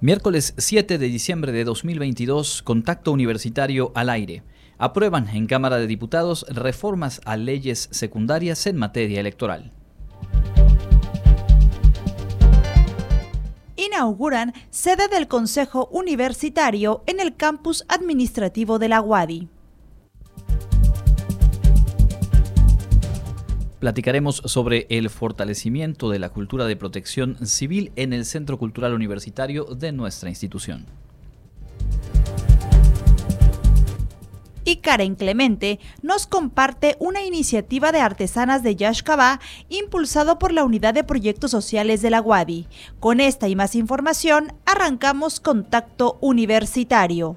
Miércoles 7 de diciembre de 2022, Contacto Universitario al aire. Aprueban en Cámara de Diputados reformas a leyes secundarias en materia electoral. Inauguran sede del Consejo Universitario en el campus administrativo de la UADI. Platicaremos sobre el fortalecimiento de la cultura de protección civil en el Centro Cultural Universitario de nuestra institución. y Karen Clemente nos comparte una iniciativa de artesanas de Yashkabá impulsado por la Unidad de Proyectos Sociales de la UADI. Con esta y más información, arrancamos Contacto Universitario.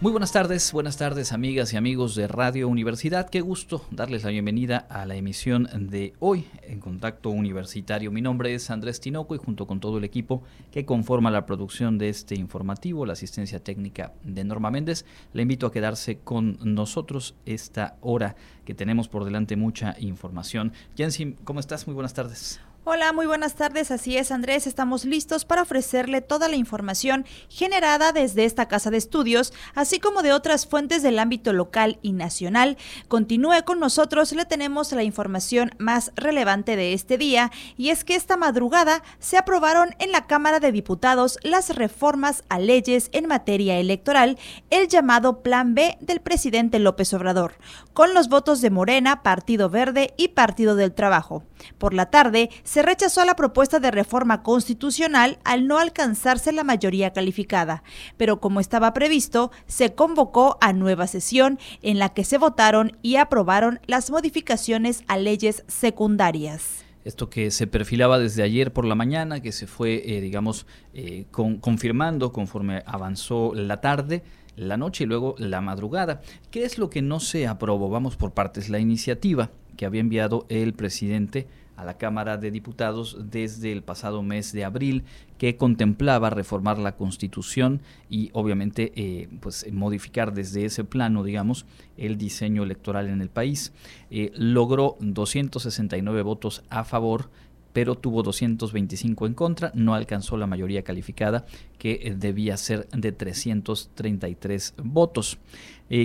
Muy buenas tardes, buenas tardes amigas y amigos de Radio Universidad. Qué gusto darles la bienvenida a la emisión de hoy en Contacto Universitario. Mi nombre es Andrés Tinoco y junto con todo el equipo que conforma la producción de este informativo, la asistencia técnica de Norma Méndez, le invito a quedarse con nosotros esta hora que tenemos por delante mucha información. Jensi, ¿cómo estás? Muy buenas tardes. Hola, muy buenas tardes. Así es, Andrés. Estamos listos para ofrecerle toda la información generada desde esta casa de estudios, así como de otras fuentes del ámbito local y nacional. Continúe con nosotros, le tenemos la información más relevante de este día, y es que esta madrugada se aprobaron en la Cámara de Diputados las reformas a leyes en materia electoral, el llamado Plan B del presidente López Obrador, con los votos de Morena, Partido Verde y Partido del Trabajo. Por la tarde, se rechazó la propuesta de reforma constitucional al no alcanzarse la mayoría calificada, pero como estaba previsto, se convocó a nueva sesión en la que se votaron y aprobaron las modificaciones a leyes secundarias esto que se perfilaba desde ayer por la mañana, que se fue, eh, digamos, eh, confirmando conforme avanzó la tarde, la noche y luego la madrugada. ¿Qué es lo que no se aprobó? Vamos por partes. La iniciativa que había enviado el presidente a la Cámara de Diputados desde el pasado mes de abril que contemplaba reformar la Constitución y obviamente eh, pues modificar desde ese plano, digamos, el diseño electoral en el país. Eh, logró 269 votos a favor, pero tuvo 225 en contra, no alcanzó la mayoría calificada que eh, debía ser de 333 votos.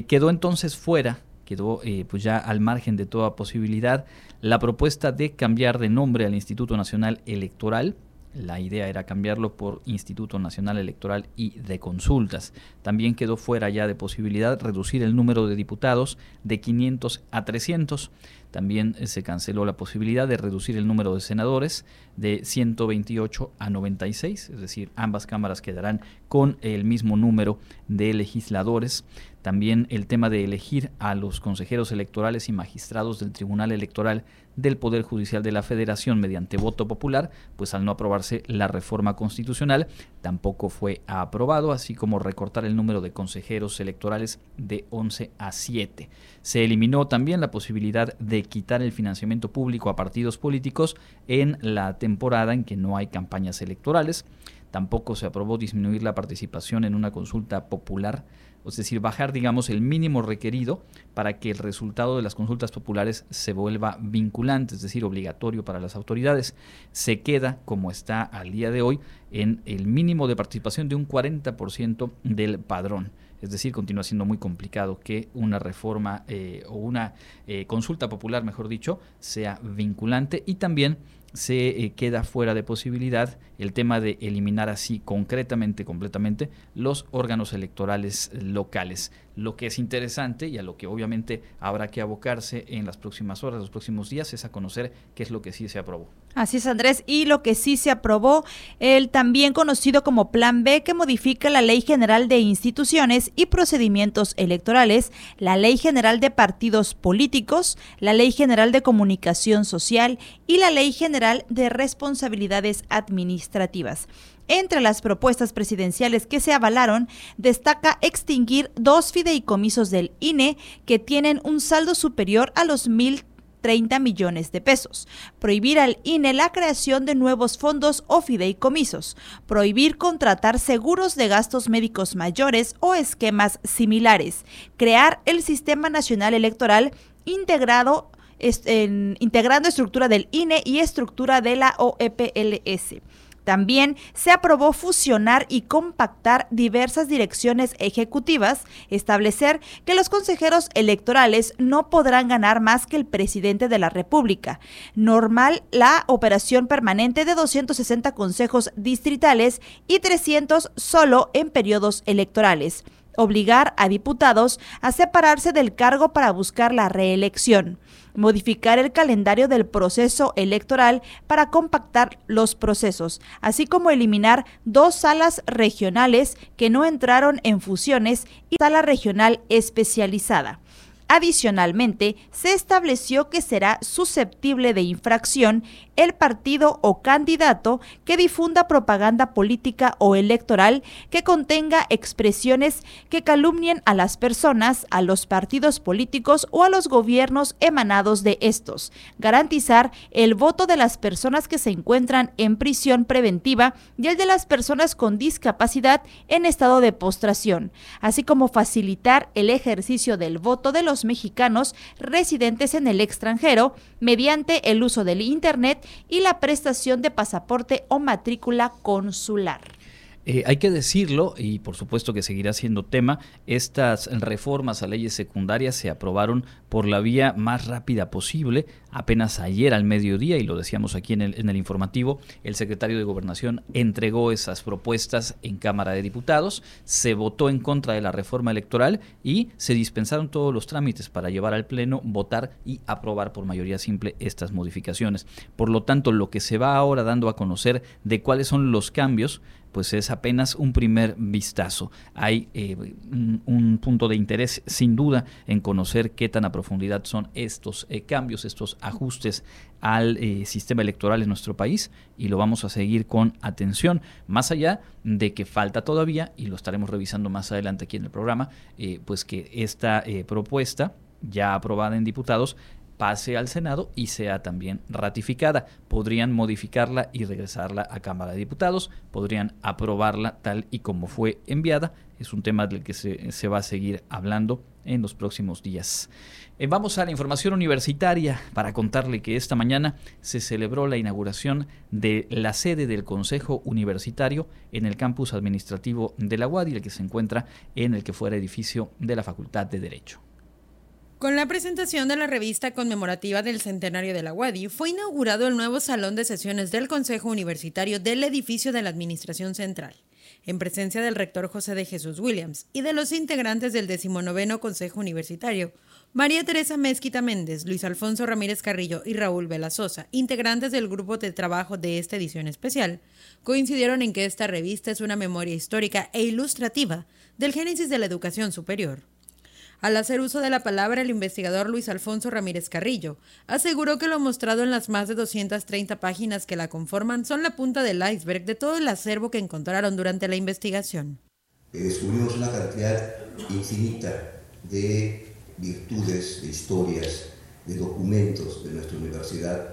quedó entonces fuera quedó eh, pues ya al margen de toda posibilidad la propuesta de cambiar de nombre al Instituto Nacional Electoral. La idea era cambiarlo por Instituto Nacional Electoral y de Consultas. También quedó fuera ya de posibilidad reducir el número de diputados de 500 a 300. También eh, se canceló la posibilidad de reducir el número de senadores de 128 a 96, es decir, ambas cámaras quedarán con el mismo número de legisladores. También el tema de elegir a los consejeros electorales y magistrados del Tribunal Electoral del Poder Judicial de la Federación mediante voto popular, pues al no aprobarse la reforma constitucional, tampoco fue aprobado, así como recortar el número de consejeros electorales de 11 a 7. Se eliminó también la posibilidad de quitar el financiamiento público a partidos políticos en la temporada en que no hay campañas electorales. Tampoco se aprobó disminuir la participación en una consulta popular es decir, bajar, digamos, el mínimo requerido para que el resultado de las consultas populares se vuelva vinculante, es decir, obligatorio para las autoridades. Se queda, como está al día de hoy, en el mínimo de participación de un 40% del padrón. Es decir, continúa siendo muy complicado que una reforma eh, o una eh, consulta popular, mejor dicho, sea vinculante y también se eh, queda fuera de posibilidad el tema de eliminar así concretamente, completamente, los órganos electorales locales. Lo que es interesante y a lo que obviamente habrá que abocarse en las próximas horas, los próximos días, es a conocer qué es lo que sí se aprobó. Así es, Andrés. Y lo que sí se aprobó, el también conocido como Plan B, que modifica la Ley General de Instituciones y Procedimientos Electorales, la Ley General de Partidos Políticos, la Ley General de Comunicación Social y la Ley General de Responsabilidades Administrativas. Entre las propuestas presidenciales que se avalaron, destaca extinguir dos fideicomisos del INE que tienen un saldo superior a los mil 30 millones de pesos. Prohibir al INE la creación de nuevos fondos o fideicomisos. Prohibir contratar seguros de gastos médicos mayores o esquemas similares. Crear el Sistema Nacional Electoral integrando estructura del INE y estructura de la OEPLS también se aprobó fusionar y compactar diversas direcciones ejecutivas, establecer que los consejeros electorales no podrán ganar más que el presidente de la República, normal la operación permanente de 260 consejos distritales y 300 solo en periodos electorales obligar a diputados a separarse del cargo para buscar la reelección modificar el calendario del proceso electoral para compactar los procesos, así como eliminar dos salas regionales que no entraron en fusiones y sala regional especializada. Adicionalmente, se estableció que será susceptible de infracción el partido o candidato que difunda propaganda política o electoral que contenga expresiones que calumnien a las personas, a los partidos políticos o a los gobiernos emanados de estos. Garantizar el voto de las personas que se encuentran en prisión preventiva y el de las personas con discapacidad en estado de postración, así como facilitar el ejercicio del voto de los mexicanos residentes en el extranjero mediante el uso del Internet y la prestación de pasaporte o matrícula consular. Eh, hay que decirlo, y por supuesto que seguirá siendo tema, estas reformas a leyes secundarias se aprobaron por la vía más rápida posible. Apenas ayer al mediodía, y lo decíamos aquí en el, en el informativo, el secretario de Gobernación entregó esas propuestas en Cámara de Diputados, se votó en contra de la reforma electoral y se dispensaron todos los trámites para llevar al Pleno, votar y aprobar por mayoría simple estas modificaciones. Por lo tanto, lo que se va ahora dando a conocer de cuáles son los cambios pues es apenas un primer vistazo. Hay eh, un, punto de interés sin duda en conocer qué tan a profundidad son estos eh, cambios, estos ajustes al eh, sistema electoral en nuestro país y lo vamos a seguir con atención, más allá de que falta todavía, y lo estaremos revisando más adelante aquí en el programa, pues que esta propuesta ya aprobada en diputados pase al Senado y sea también ratificada. Podrían modificarla y regresarla a Cámara de Diputados, podrían aprobarla tal y como fue enviada. Es un tema del que se, va a seguir hablando en los próximos días. Eh, vamos a la información universitaria para contarle que esta mañana se celebró la inauguración de la sede del Consejo Universitario en el campus administrativo de la UADI, el que se encuentra en el que fuera edificio de la Facultad de Derecho. Con la presentación de la revista conmemorativa del centenario de la UADI, fue inaugurado el nuevo salón de sesiones del Consejo Universitario del edificio de la Administración Central, en presencia del rector José de Jesús Williams y de los integrantes del decimonoveno Consejo Universitario, María Teresa Mezquita Méndez, Luis Alfonso Ramírez Carrillo y Raúl Velazosa, integrantes del grupo de trabajo de esta edición especial, coincidieron en que esta revista es una memoria histórica e ilustrativa del génesis de la educación superior. Al hacer uso de la palabra, el investigador Luis Alfonso Ramírez Carrillo aseguró que lo mostrado en las más de 230 páginas que la conforman son la punta del iceberg de todo el acervo que encontraron durante la investigación. Descubrimos una cantidad infinita de virtudes, de historias, de documentos de nuestra universidad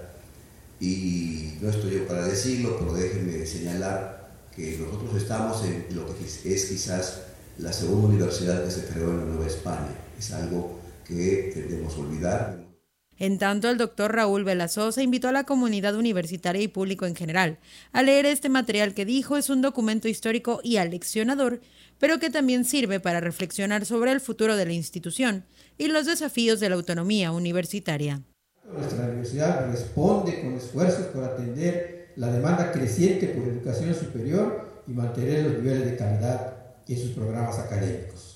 y no estoy yo para decirlo, pero déjenme señalar que nosotros estamos en lo que es quizás la segunda universidad que se creó en la Nueva España. Es algo que tendemos a olvidar. En tanto, el doctor Raúl Velazosa invitó a la comunidad universitaria y público en general a leer este material que dijo es un documento histórico y aleccionador, pero que también sirve para reflexionar sobre el futuro de la institución y los desafíos de la autonomía universitaria. Nuestra universidad responde con esfuerzos por atender la demanda creciente por educación superior y mantener los niveles de calidad en sus programas académicos.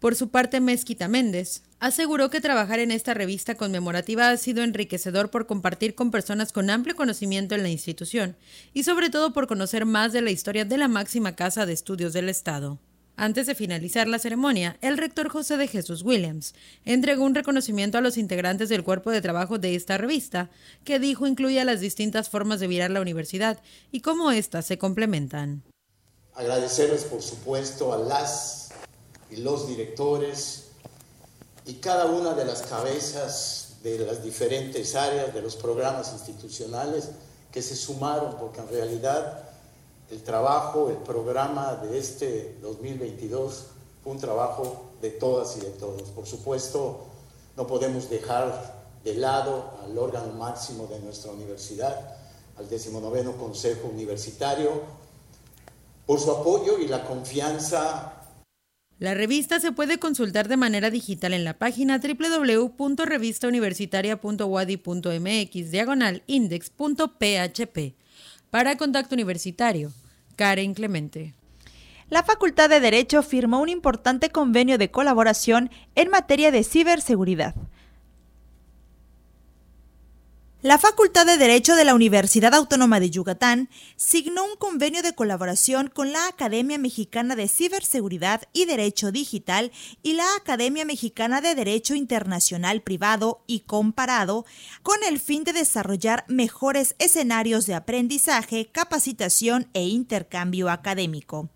Por su parte, Mezquita Méndez aseguró que trabajar en esta revista conmemorativa ha sido enriquecedor por compartir con personas con amplio conocimiento en la institución y sobre todo por conocer más de la historia de la máxima casa de estudios del Estado. Antes de finalizar la ceremonia, el rector José de Jesús Williams entregó un reconocimiento a los integrantes del cuerpo de trabajo de esta revista, que dijo incluye las distintas formas de mirar la universidad y cómo éstas se complementan. Agradecerles, por supuesto, a las y los directores y cada una de las cabezas de las diferentes áreas de los programas institucionales que se sumaron, porque en realidad el trabajo, el programa de este 2022 fue un trabajo de todas y de todos. Por supuesto, no podemos dejar de lado al órgano máximo de nuestra universidad, al 19 Consejo Universitario, por su apoyo y la confianza. La revista se puede consultar de manera digital en la página www.revistauniversitaria.wadi.mx diagonal index.php. Para Contacto Universitario, Karen Clemente. La Facultad de Derecho firmó un importante convenio de colaboración en materia de ciberseguridad. La Facultad de Derecho de la Universidad Autónoma de Yucatán signó un convenio de colaboración con la Academia Mexicana de Ciberseguridad y Derecho Digital y la Academia Mexicana de Derecho Internacional Privado y Comparado con el fin de desarrollar mejores escenarios de aprendizaje, capacitación e intercambio académico.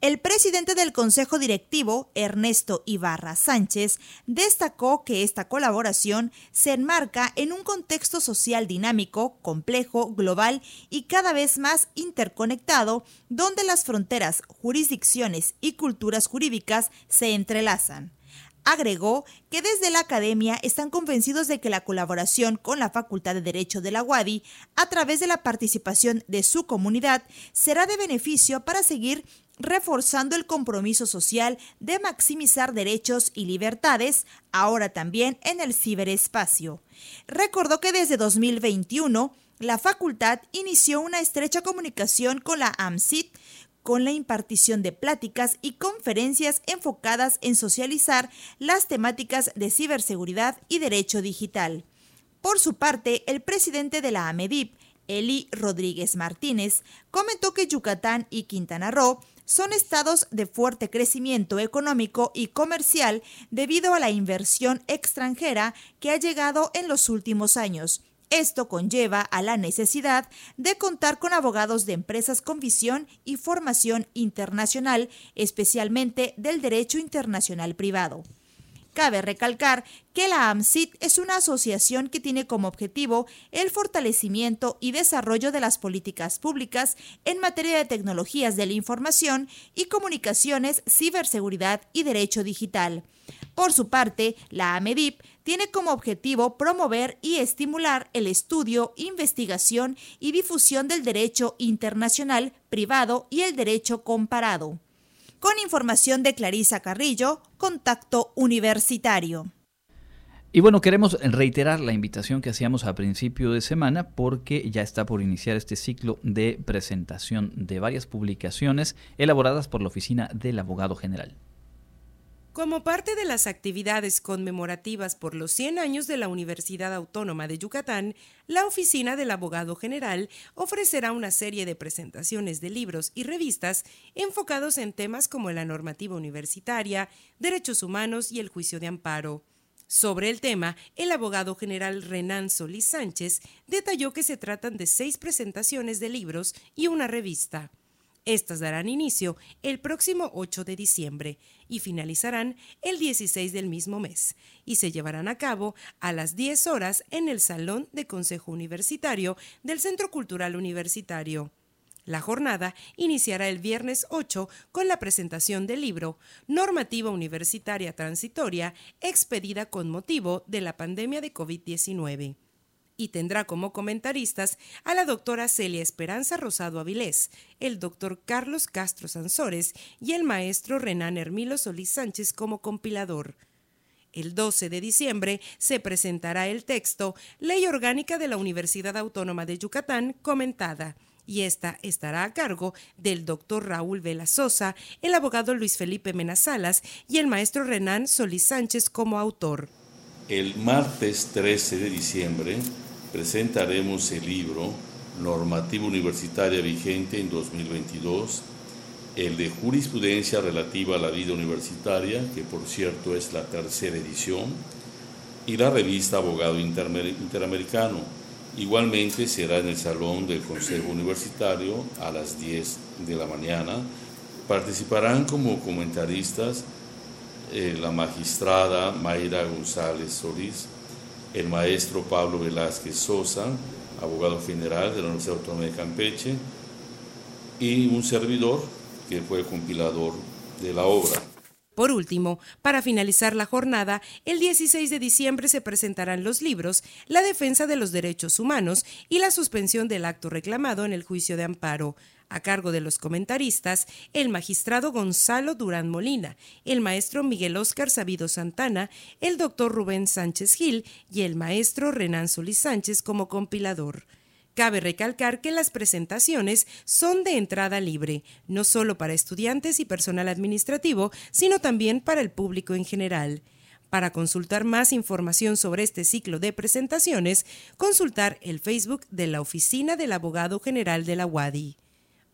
El presidente del Consejo Directivo, Ernesto Ibarra Sánchez, destacó que esta colaboración se enmarca en un contexto social dinámico, complejo, global y cada vez más interconectado, donde las fronteras, jurisdicciones y culturas jurídicas se entrelazan. Agregó que desde la academia están convencidos de que la colaboración con la Facultad de Derecho de la UADI, a través de la participación de su comunidad, será de beneficio para seguir reforzando el compromiso social de maximizar derechos y libertades, ahora también en el ciberespacio. Recordó que desde 2021, la facultad inició una estrecha comunicación con la AMSIT, con la impartición de pláticas y conferencias enfocadas en socializar las temáticas de ciberseguridad y derecho digital. Por su parte, el presidente de la AMEDIP, Eli Rodríguez Martínez, comentó que Yucatán y Quintana Roo son estados de fuerte crecimiento económico y comercial debido a la inversión extranjera que ha llegado en los últimos años. Esto conlleva a la necesidad de contar con abogados de empresas con visión y formación internacional, especialmente del derecho internacional privado. Cabe recalcar que la AMSIT es una asociación que tiene como objetivo el fortalecimiento y desarrollo de las políticas públicas en materia de tecnologías de la información y comunicaciones, ciberseguridad y derecho digital. Por su parte, la AMEDIP tiene como objetivo promover y estimular el estudio, investigación y difusión del derecho internacional, privado y el derecho comparado. Con información de Clarisa Carrillo, Contacto Universitario. Y bueno, queremos reiterar la invitación que hacíamos a principio de semana porque ya está por iniciar este ciclo de presentación de varias publicaciones elaboradas por la Oficina del Abogado General. Como parte de las actividades conmemorativas por los 100 años de la Universidad Autónoma de Yucatán, la Oficina del Abogado General ofrecerá una serie de presentaciones de libros y revistas enfocados en temas como la normativa universitaria, derechos humanos y el juicio de amparo. Sobre el tema, el abogado general Renan Solís Sánchez detalló que se tratan de seis presentaciones de libros y una revista. Estas darán inicio el próximo 8 de diciembre y finalizarán el 16 del mismo mes y se llevarán a cabo a las 10 horas en el Salón de Consejo Universitario del Centro Cultural Universitario. La jornada iniciará el viernes 8 con la presentación del libro Normativa Universitaria Transitoria expedida con motivo de la pandemia de COVID-19 y tendrá como comentaristas a la doctora Celia Esperanza Rosado Avilés, el doctor Carlos Castro Sansores y el maestro Renan Hermilo Solís Sánchez como compilador. El 12 de diciembre se presentará el texto Ley Orgánica de la Universidad Autónoma de Yucatán comentada y esta estará a cargo del doctor Raúl Vela Sosa, el abogado Luis Felipe Menazalas y el maestro Renan Solís Sánchez como autor. El martes 13 de diciembre presentaremos el libro Normativa Universitaria Vigente en 2022, el de jurisprudencia relativa a la vida universitaria, que por cierto es la tercera edición, y la revista Abogado Interamericano. Igualmente será en el Salón del Consejo Universitario a las 10 de la mañana. Participarán como comentaristas eh, la magistrada Mayra González Solís, el maestro Pablo Velázquez Sosa, abogado general de la Universidad Autónoma de Campeche, y un servidor que fue compilador de la obra. Por último, para finalizar la jornada, el 16 de diciembre se presentarán los libros La defensa de los derechos humanos y la suspensión del acto reclamado en el juicio de amparo, a cargo de los comentaristas el magistrado Gonzalo Durán Molina, el maestro Miguel Óscar Sabido Santana, el doctor Rubén Sánchez Gil y el maestro Renan Solís Sánchez como compilador. Cabe recalcar que las presentaciones son de entrada libre, no solo para estudiantes y personal administrativo, sino también para el público en general. Para consultar más información sobre este ciclo de presentaciones, consultar el Facebook de la Oficina del Abogado General de la UADI.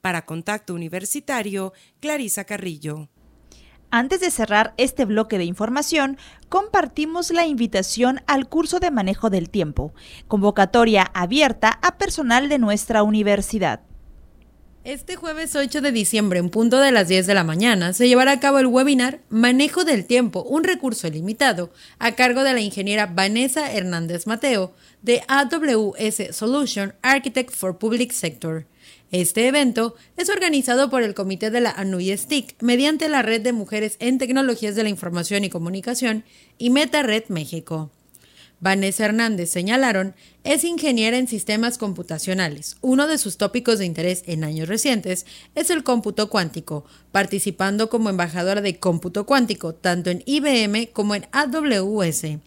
Para Contacto Universitario, Clarisa Carrillo. Antes de cerrar este bloque de información, compartimos la invitación al curso de manejo del tiempo, convocatoria abierta a personal de nuestra universidad. Este jueves 8 de diciembre, en punto de las 10 de la mañana, se llevará a cabo el webinar Manejo del Tiempo, un recurso limitado, a cargo de la ingeniera Vanessa Hernández Mateo, de AWS Solution Architect for Public Sector. Este evento es organizado por el Comité de la ANUI-STIC mediante la Red de Mujeres en Tecnologías de la Información y Comunicación y MetaRed México. Vanessa Hernández señalaron, es ingeniera en sistemas computacionales. Uno de sus tópicos de interés en años recientes es el cómputo cuántico, participando como embajadora de cómputo cuántico tanto en IBM como en AWS.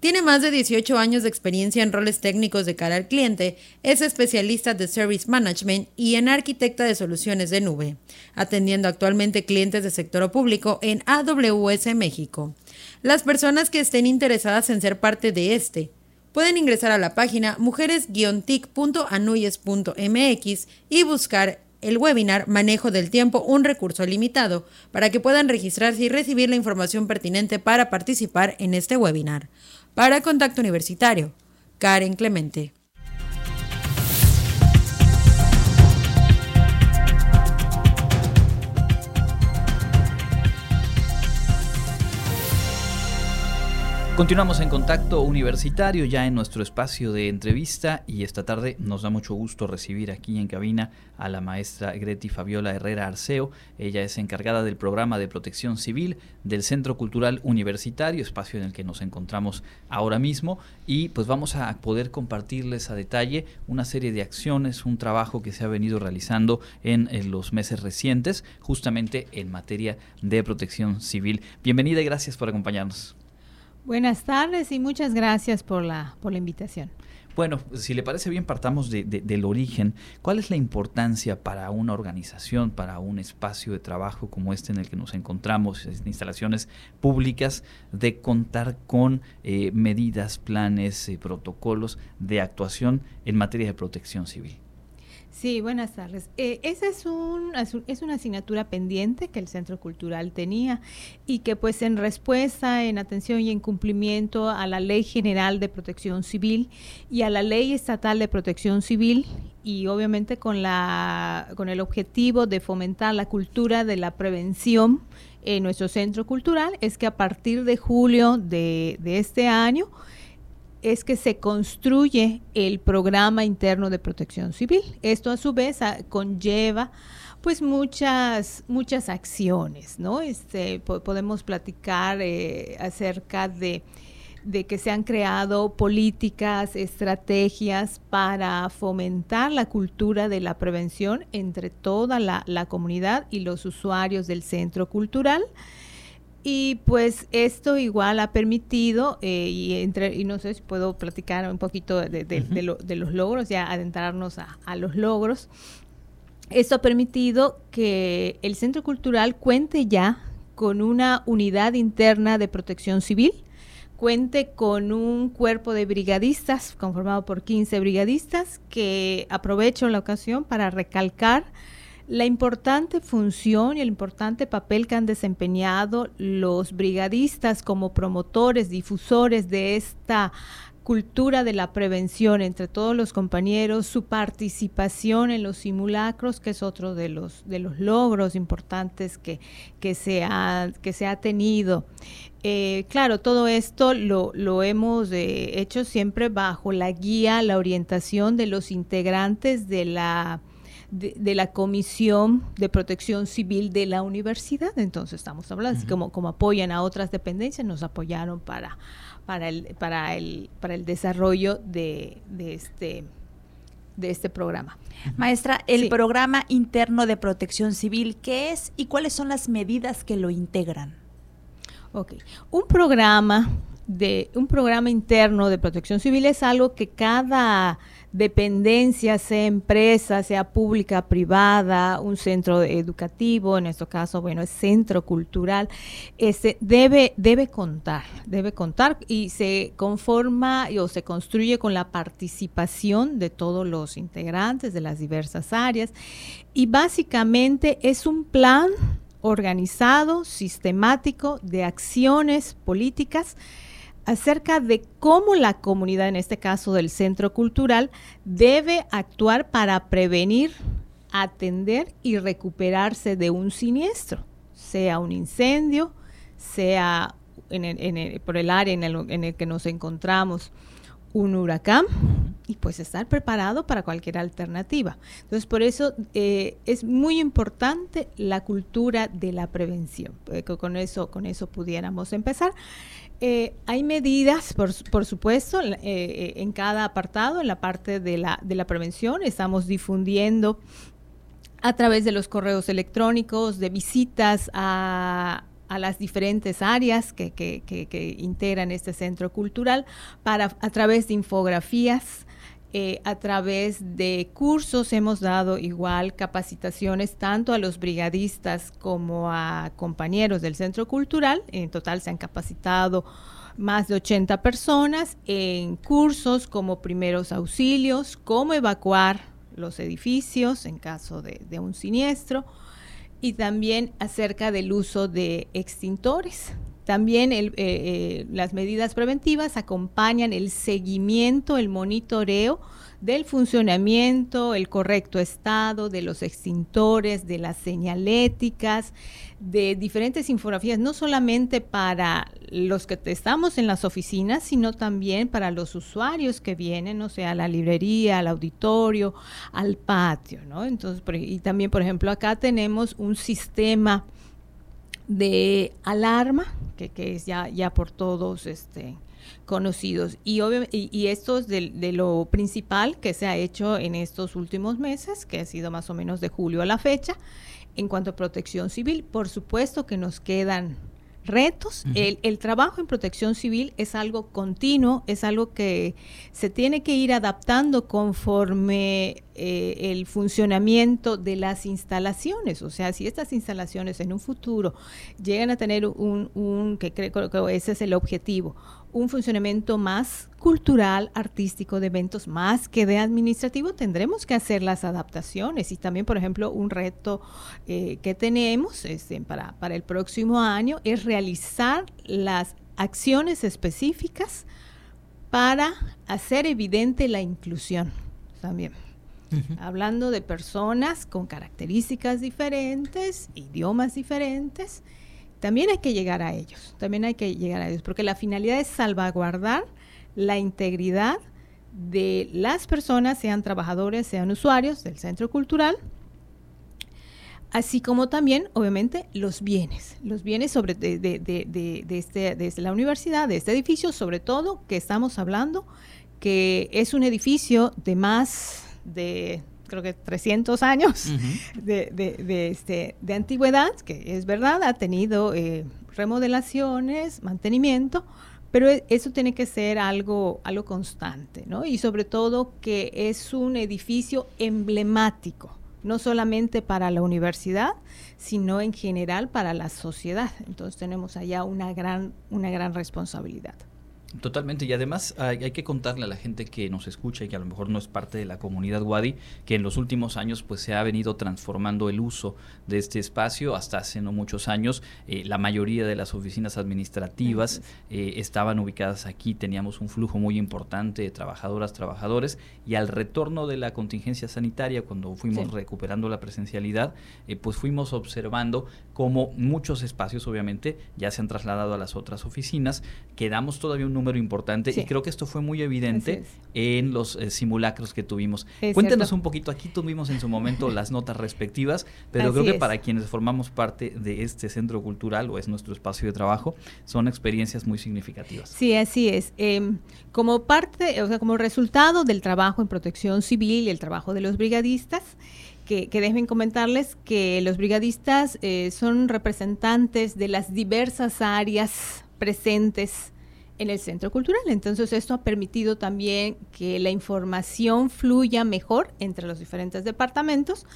Tiene más de 18 años de experiencia en roles técnicos de cara al cliente, es especialista de Service Management y en arquitecta de soluciones de nube, atendiendo actualmente clientes de sector público en AWS México. Las personas que estén interesadas en ser parte de este pueden ingresar a la página mujeres-tic.anuyes.mx y buscar el webinar Manejo del Tiempo, un recurso limitado, para que puedan registrarse y recibir la información pertinente para participar en este webinar. Para Contacto Universitario, Karen Clemente. Continuamos en contacto universitario ya en nuestro espacio de entrevista y esta tarde nos da mucho gusto recibir aquí en cabina a la maestra Greti Fabiola Herrera Arceo. Ella es encargada del programa de protección civil del Centro Cultural Universitario, espacio en el que nos encontramos ahora mismo y pues vamos a poder compartirles a detalle una serie de acciones, un trabajo que se ha venido realizando en, en los meses recientes justamente en materia de protección civil. Bienvenida y gracias por acompañarnos. Buenas tardes y muchas gracias por la, por la invitación. Bueno, si le parece bien, partamos de, del origen. ¿Cuál es la importancia para una organización, para un espacio de trabajo como este en el que nos encontramos, en instalaciones públicas, de contar con eh, medidas, planes, eh, protocolos de actuación en materia de protección civil? Sí, buenas tardes. Eh, esa es, un, es una asignatura pendiente que el Centro Cultural tenía y que pues en respuesta, en atención y en cumplimiento a la Ley General de Protección Civil y a la Ley Estatal de Protección Civil y obviamente con, la, con el objetivo de fomentar la cultura de la prevención en nuestro Centro Cultural, es que a partir de julio de, de este año, es que se construye el programa interno de protección civil. Esto a su vez conlleva pues muchas muchas acciones, ¿no? Este podemos platicar eh, acerca de, que se han creado políticas, estrategias para fomentar la cultura de la prevención entre toda la, la comunidad y los usuarios del centro cultural. Y pues esto igual ha permitido, eh, y, entre, y no sé si puedo platicar un poquito de, los logros, ya adentrarnos a, los logros. Esto ha permitido que el Centro Cultural cuente ya con una unidad interna de protección civil, cuente con un cuerpo de brigadistas conformado por 15 brigadistas que aprovecho la ocasión para recalcar la importante función y el importante papel que han desempeñado los brigadistas como promotores, difusores de esta cultura de la prevención entre todos los compañeros, su participación en los simulacros, que es otro de los, de los logros importantes que, que, se, ha, que se ha tenido. Eh, claro, todo esto lo, lo hemos eh, hecho siempre bajo la guía, la orientación de los integrantes de la de, la Comisión de Protección Civil de la universidad. Entonces estamos hablando, así como, como apoyan a otras dependencias, nos apoyaron para, para, el, para, el, para el desarrollo de, de este de este programa. Maestra, el programa interno de protección civil, ¿qué es y cuáles son las medidas que lo integran? Ok, un programa de un programa interno de protección civil es algo que cada dependencia, sea empresa, sea pública, privada, un centro educativo, en este caso, bueno, es centro cultural, este, debe, debe contar, debe contar y se conforma o se construye con la participación de todos los integrantes de las diversas áreas. Y básicamente es un plan organizado, sistemático de acciones políticas acerca de cómo la comunidad, en este caso del centro cultural, debe actuar para prevenir, atender y recuperarse de un siniestro, sea un incendio, sea por el área en el, que nos encontramos un huracán y pues estar preparado para cualquier alternativa. Entonces, por eso eh, es muy importante la cultura de la prevención. Eh, con eso, con eso pudiéramos empezar. Eh, hay medidas, por, por supuesto, eh, eh, en cada apartado, en la parte de la, de la prevención. Estamos difundiendo a través de los correos electrónicos, de visitas a, a las diferentes áreas que, que, que, integran este centro cultural, para, a través de infografías, eh, a través de cursos hemos dado igual capacitaciones tanto a los brigadistas como a compañeros del centro cultural. En total se han capacitado más de 80 personas en cursos como primeros auxilios, cómo evacuar los edificios en caso de, un siniestro y también acerca del uso de extintores. También eh, eh, las medidas preventivas acompañan el seguimiento, el monitoreo del funcionamiento, el correcto estado de los extintores, de las señaléticas, de diferentes infografías, no solamente para los que estamos en las oficinas, sino también para los usuarios que vienen, o sea, a la librería, al auditorio, al patio, ¿no? Entonces, y también, por ejemplo, acá tenemos un sistema de alarma, que, que es ya, ya por todos este, conocidos. Y, y, esto es de, de, lo principal que se ha hecho en estos últimos meses, que ha sido más o menos de julio a la fecha. En cuanto a protección civil, por supuesto que nos quedan retos. el, trabajo en protección civil es algo continuo, es algo que se tiene que ir adaptando conforme eh, el funcionamiento de las instalaciones. O sea, si estas instalaciones en un futuro llegan a tener un, un que creo que ese es el objetivo, un funcionamiento más cultural, artístico, de eventos más que de administrativo, tendremos que hacer las adaptaciones. Y también, por ejemplo, un reto eh, que tenemos este, para, para el próximo año es realizar las acciones específicas para hacer evidente la inclusión también. Hablando de personas con características diferentes, idiomas diferentes, también hay que llegar a ellos, también hay que llegar a ellos, porque la finalidad es salvaguardar la integridad de las personas, sean trabajadores, sean usuarios del centro cultural, así como también, obviamente, los bienes, los bienes sobre de, de, de, de este, la universidad, de este edificio, sobre todo que estamos hablando que es un edificio de más de creo que 300 años de, de, este, de antigüedad, que es verdad, ha tenido eh, remodelaciones, mantenimiento, pero e, eso tiene que ser algo, algo constante, ¿no? Y sobre todo que es un edificio emblemático, no solamente para la universidad, sino en general para la sociedad. Entonces tenemos allá una gran, una gran responsabilidad. Totalmente, y además hay, que contarle a la gente que nos escucha y que a lo mejor no es parte de la comunidad Wadi, que en los últimos años pues se ha venido transformando el uso de este espacio. Hasta hace no muchos años eh, la mayoría de las oficinas administrativas eh, estaban ubicadas aquí, teníamos un flujo muy importante de trabajadoras, trabajadores, y al retorno de la contingencia sanitaria, cuando fuimos recuperando la presencialidad, eh, pues fuimos observando cómo muchos espacios obviamente ya se han trasladado a las otras oficinas, quedamos todavía un número importante y creo que esto fue muy evidente en los eh, simulacros que tuvimos. Cuéntenos un poquito, aquí tuvimos en su momento las notas respectivas, pero creo que para quienes formamos parte de este centro cultural o es nuestro espacio de trabajo, son experiencias muy significativas. Sí, así es. Em, como parte, o sea, como resultado del trabajo en protección civil y el trabajo de los brigadistas, que, que, déjenme comentarles que los brigadistas eh, son representantes de las diversas áreas presentes en el centro cultural. Entonces esto ha permitido también que la información fluya mejor entre los diferentes departamentos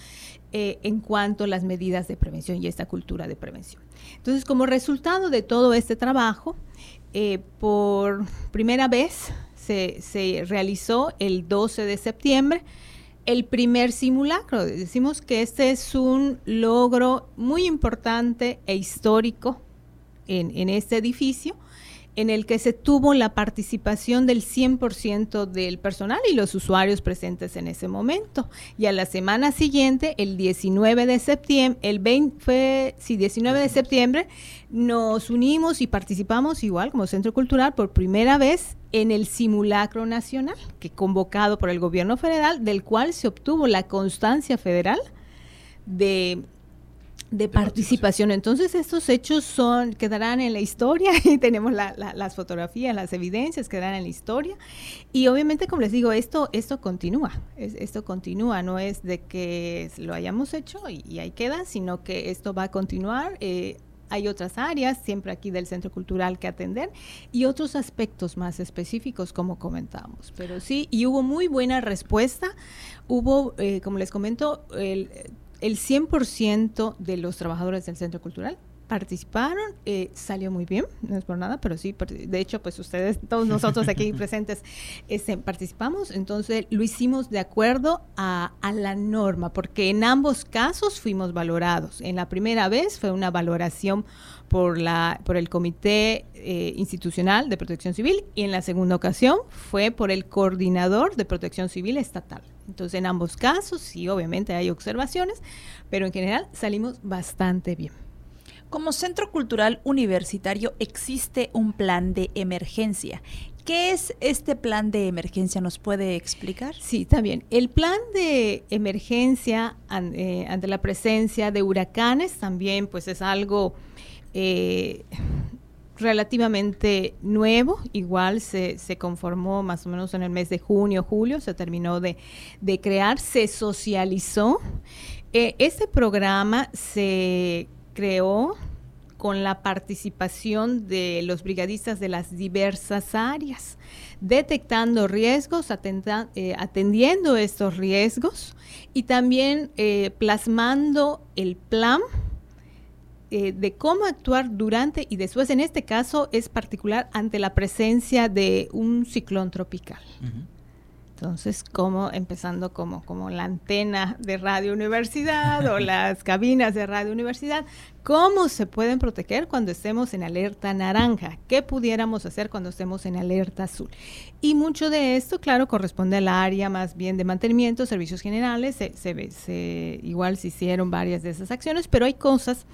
eh, en cuanto a las medidas de prevención y esta cultura de prevención. Entonces como resultado de todo este trabajo, eh, por primera vez se, realizó el 12 de septiembre el primer simulacro. Decimos que este es un logro muy importante e histórico en, en este edificio en el que se tuvo la participación del 100% del personal y los usuarios presentes en ese momento. Y a la semana siguiente, el 19 de septiembre, el 20 fue, sí, 19 de septiembre, nos unimos y participamos igual como Centro Cultural por primera vez en el simulacro nacional, que convocado por el gobierno federal, del cual se obtuvo la constancia federal de de, participación. Entonces estos hechos son quedarán en la historia y tenemos las fotografías, las evidencias quedarán en la historia y obviamente como les digo esto esto continúa, esto continúa, no es de que lo hayamos hecho y, ahí queda, sino que esto va a continuar. Eh, hay otras áreas siempre aquí del centro cultural que atender y otros aspectos más específicos como comentamos. Pero sí, y hubo muy buena respuesta. Hubo, eh, como les comento, el, el 100% de los trabajadores del centro cultural participaron, eh, salió muy bien, no es por nada, pero sí, de hecho, pues ustedes, todos nosotros aquí presentes, este, participamos, entonces lo hicimos de acuerdo a, la norma, porque en ambos casos fuimos valorados. En la primera vez fue una valoración por, la, por el Comité eh, Institucional de Protección Civil y en la segunda ocasión fue por el Coordinador de Protección Civil Estatal. Entonces, en ambos casos, sí, obviamente hay observaciones, pero en general salimos bastante bien. Como Centro Cultural Universitario existe un plan de emergencia. ¿Qué es este plan de emergencia? ¿Nos puede explicar? Sí, también. El plan de emergencia eh, ante la presencia de huracanes también pues es algo eh, relativamente nuevo, igual se, se, conformó más o menos en el mes de junio, julio, se terminó de, crear, se socializó. Eh, este programa se creó con la participación de los brigadistas de las diversas áreas, detectando riesgos, eh, atendiendo estos riesgos y también eh, plasmando el plan eh, de cómo actuar durante y después, en este caso es particular ante la presencia de un ciclón tropical. Entonces, como empezando como, como la antena de Radio Universidad o las cabinas de Radio Universidad, ¿cómo se pueden proteger cuando estemos en alerta naranja? ¿Qué pudiéramos hacer cuando estemos en alerta azul? Y mucho de esto, claro, corresponde al área más bien de mantenimiento, servicios generales, se, se, igual se hicieron varias de esas acciones, pero hay cosas,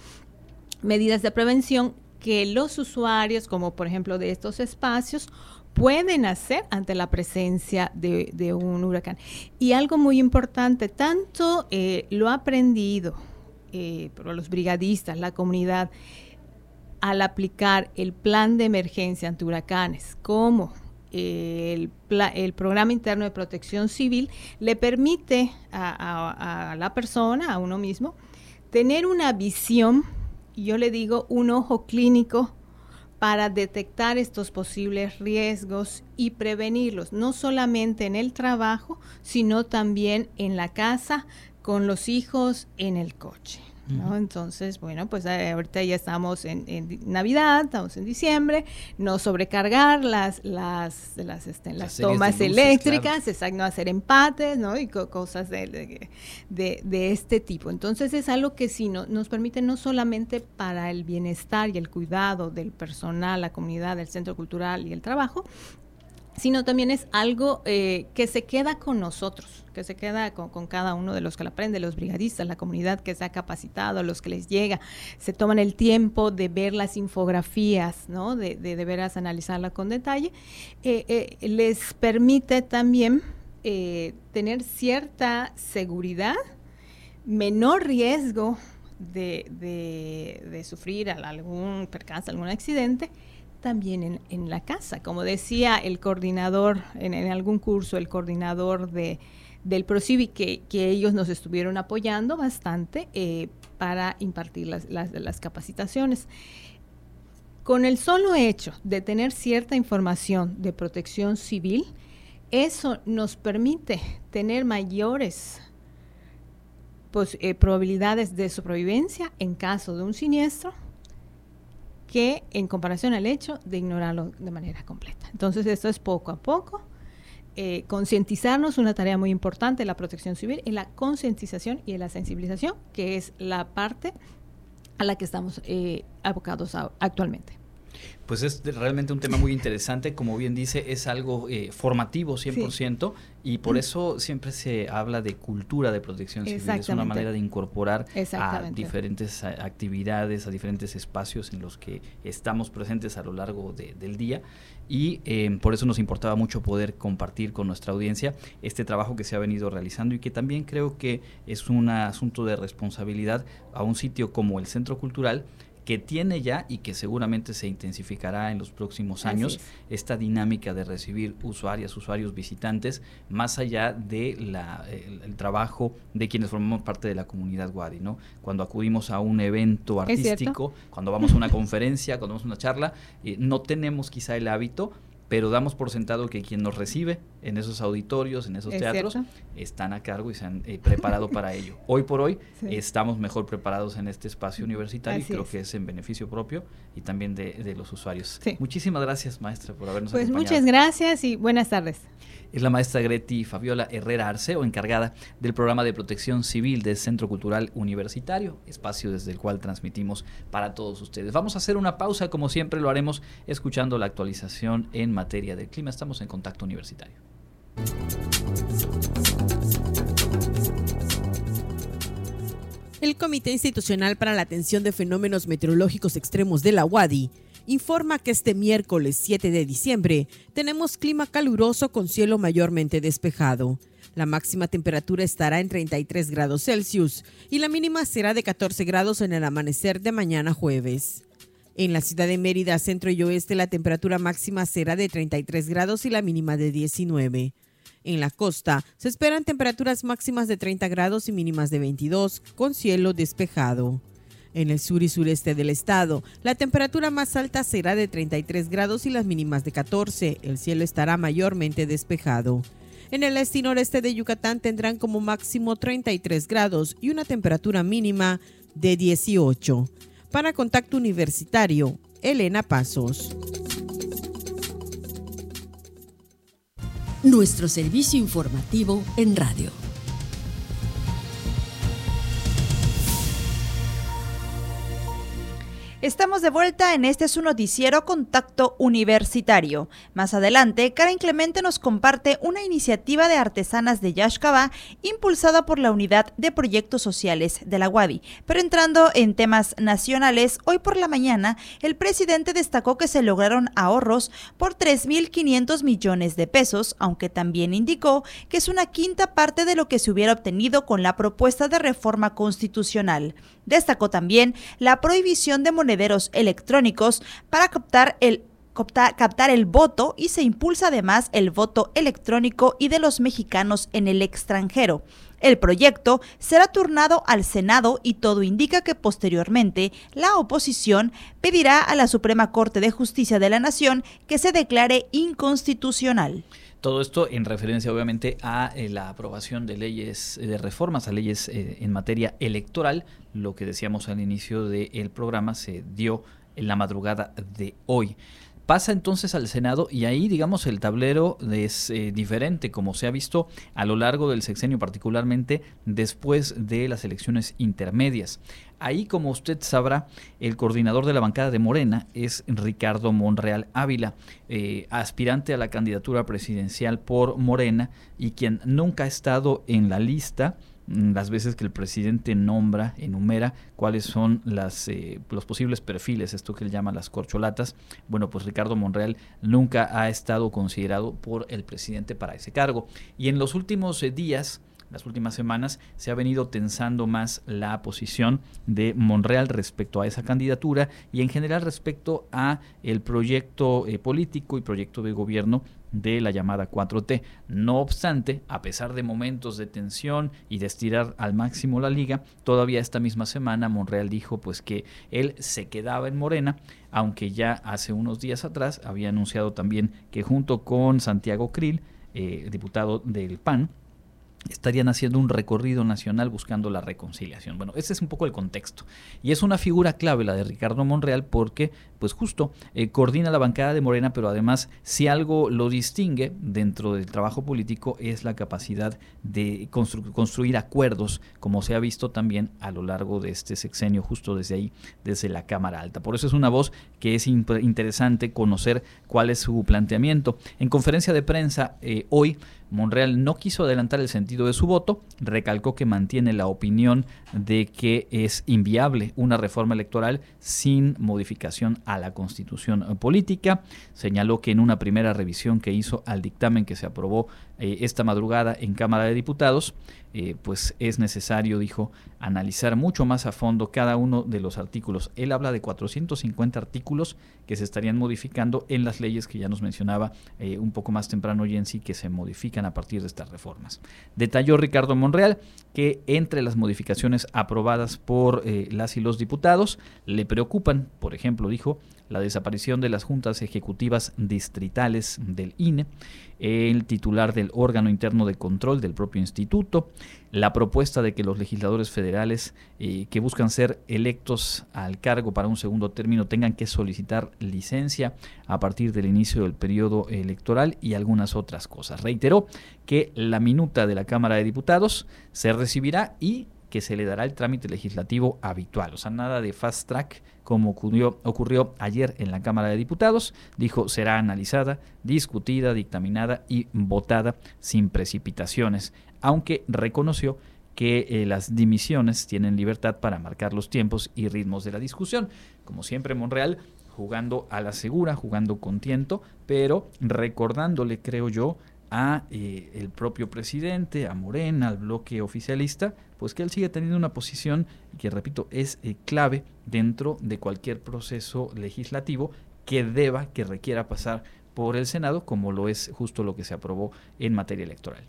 medidas de prevención que los usuarios, como por ejemplo de estos espacios, pueden hacer ante la presencia de, un huracán. Y algo muy importante, tanto eh, lo ha aprendido eh, por los brigadistas, la comunidad, al aplicar el plan de emergencia ante huracanes, como el, el, programa interno de protección civil le permite a, a, la persona, a uno mismo, tener una visión, yo le digo un ojo clínico para detectar estos posibles riesgos y prevenirlos, no solamente en el trabajo, sino también en la casa, con los hijos, en el coche. ¿No? Entonces, bueno, pues eh, ahorita ya estamos en, Navidad, estamos en diciembre, no sobrecargar las las las, este, las, tomas eléctricas, exacto, no hacer empates, ¿no? Y cosas de, de, este tipo. Entonces es algo que sí no, nos permite no solamente para el bienestar y el cuidado del personal, la comunidad, del centro cultural y el trabajo, sino también es algo eh, que se queda con nosotros, que se queda con, cada uno de los que la aprende, los brigadistas, la comunidad que se ha capacitado, los que les llega, se toman el tiempo de ver las infografías, ¿no? de, de, veras analizarla con detalle, eh, eh, les permite también tener cierta seguridad, menor riesgo de, de sufrir algún percance, algún accidente, también en, la casa. Como decía el coordinador en, algún curso, el coordinador de, del ProCivi, que, que ellos nos estuvieron apoyando bastante eh, para impartir las, las, capacitaciones. Con el solo hecho de tener cierta información de protección civil, eso nos permite tener mayores pues, eh, probabilidades de supervivencia en caso de un siniestro que en comparación al hecho de ignorarlo de manera completa. Entonces esto es poco a poco. Eh, concientizarnos, una tarea muy importante la protección civil, en la concientización y en la sensibilización, que es la parte a la que estamos eh, abocados actualmente. Pues es realmente un tema muy interesante, como bien dice, es algo eh, formativo 100% y por eso siempre se habla de cultura de protección civil, es una manera de incorporar a diferentes actividades, a diferentes espacios en los que estamos presentes a lo largo del día y em, por eso nos importaba mucho poder compartir con nuestra audiencia este trabajo que se ha venido realizando y que también creo que es un asunto de responsabilidad a un sitio como el Centro Cultural que tiene ya y que seguramente se intensificará en los próximos años esta dinámica de recibir usuarias, usuarios, visitantes, más allá del de el, trabajo de quienes formamos parte de la comunidad Wadi, ¿no? Cuando acudimos a un evento artístico, cuando vamos a una conferencia, cuando vamos a una charla, eh, no tenemos quizá el hábito pero damos por sentado que quien nos recibe en esos auditorios, en esos teatros, están a cargo y se han eh, preparado para ello. Hoy por hoy estamos mejor preparados en este espacio universitario y creo que es en beneficio propio y también de, los usuarios. Muchísimas gracias, maestra, por habernos pues acompañado. Pues muchas gracias y buenas tardes. Es la maestra Greti Fabiola Herrera Arceo, encargada del programa de protección civil del Centro Cultural Universitario, espacio desde el cual transmitimos para todos ustedes. Vamos a hacer una pausa, como siempre lo haremos escuchando la actualización en materia del clima. Estamos en contacto universitario. El Comité Institucional para la Atención de Fenómenos Meteorológicos Extremos de la UADI informa que este miércoles 7 de diciembre tenemos clima caluroso con cielo mayormente despejado. La máxima temperatura estará en 33 grados Celsius y la mínima será de 14 grados en el amanecer de mañana jueves. En la ciudad de Mérida, centro y oeste, la temperatura máxima será de 33 grados y la mínima de 19. En la costa se esperan temperaturas máximas de 30 grados y mínimas de 22, con cielo despejado. En el sur y sureste del estado, la temperatura más alta será de 33 grados y las mínimas de 14. El cielo estará mayormente despejado. En el este y noreste de Yucatán tendrán como máximo 33 grados y una temperatura mínima de 18. Para Contacto Universitario, Elena Pasos. Nuestro servicio informativo en radio. Estamos de vuelta en este su noticiero Contacto Universitario. Más adelante, Karen Clemente nos comparte una iniciativa de artesanas de Yashkaba impulsada por la Unidad de Proyectos Sociales de la UADI. Pero entrando en temas nacionales, hoy por la mañana el presidente destacó que se lograron ahorros por 3.500 millones de pesos, aunque también indicó que es una quinta parte de lo que se hubiera obtenido con la propuesta de reforma constitucional. Destacó también la prohibición de electrónicos para captar el captar el voto y se impulsa además el voto electrónico y de los mexicanos en el extranjero. El proyecto será turnado al Senado y todo indica que posteriormente la oposición pedirá a la Suprema Corte de Justicia de la Nación que se declare inconstitucional. Todo esto en referencia obviamente a eh, la aprobación de leyes, de reformas a leyes en materia electoral. Lo que decíamos al inicio del programa se dio en la madrugada de hoy. Pasa entonces al Senado y ahí, digamos, el tablero es eh, diferente, como se ha visto a lo largo del sexenio, particularmente después de las elecciones intermedias. Ahí, como usted sabrá, el coordinador de la bancada de Morena es Ricardo Monreal Ávila, eh, aspirante a la candidatura presidencial por Morena y quien nunca ha estado en la lista las veces que el presidente nombra, enumera cuáles son las, eh, los posibles perfiles, esto que él llama las corcholatas, bueno, pues Ricardo Monreal nunca ha estado considerado por el presidente para ese cargo. Y en los últimos eh, días, las últimas semanas se ha venido tensando más la posición de Monreal respecto a esa candidatura y en general respecto a el proyecto eh, político y proyecto de gobierno de la llamada 4T. No obstante, a pesar de momentos de tensión y de estirar al máximo la liga, todavía esta misma semana Monreal dijo pues que él se quedaba en Morena, aunque ya hace unos días atrás había anunciado también que junto con Santiago Krill, eh, diputado del PAN, estarían haciendo un recorrido nacional buscando la reconciliación. Bueno, ese es un poco el contexto. Y es una figura clave la de Ricardo Monreal porque, pues justo, eh, coordina la bancada de Morena, pero además, si algo lo distingue dentro del trabajo político es la capacidad de construir acuerdos, como se ha visto también a lo largo de este sexenio, justo desde ahí, desde la Cámara Alta. Por eso es una voz que es interesante conocer cuál es su planteamiento. En conferencia de prensa eh, hoy, Monreal no quiso adelantar el sentido de su voto, recalcó que mantiene la opinión de que es inviable una reforma electoral sin modificación a la constitución política, señaló que en una primera revisión que hizo al dictamen que se aprobó eh, esta madrugada en Cámara de Diputados, eh, pues es necesario, dijo, analizar mucho más a fondo cada uno de los artículos. Él habla de 450 artículos que se estarían modificando en las leyes que ya nos mencionaba eh, un poco más temprano Jensi, que se modifican a partir de estas reformas. Detalló Ricardo Monreal que entre las modificaciones aprobadas por las y los diputados le preocupan, por ejemplo, dijo, la desaparición de las juntas ejecutivas distritales del INE, el titular del órgano interno de control del propio instituto, la propuesta de que los legisladores federales eh, que buscan ser electos al cargo para un segundo término tengan que solicitar licencia a partir del inicio del periodo electoral y algunas otras cosas. Reiteró que la minuta de la Cámara de Diputados se recibirá y que se le dará el trámite legislativo habitual, o sea, nada de fast track como ocurrió, ayer en la Cámara de Diputados, dijo será analizada, discutida, dictaminada y votada sin precipitaciones, aunque reconoció que eh, las dimisiones tienen libertad para marcar los tiempos y ritmos de la discusión. Como siempre, Monreal jugando a la segura, jugando con tiento, pero recordándole, creo yo, a eh, el propio presidente, a Morena, al bloque oficialista, pues que él sigue teniendo una posición que, repito, es eh, clave dentro de cualquier proceso legislativo que deba, que requiera pasar por el Senado, como lo es justo lo que se aprobó en materia electoral.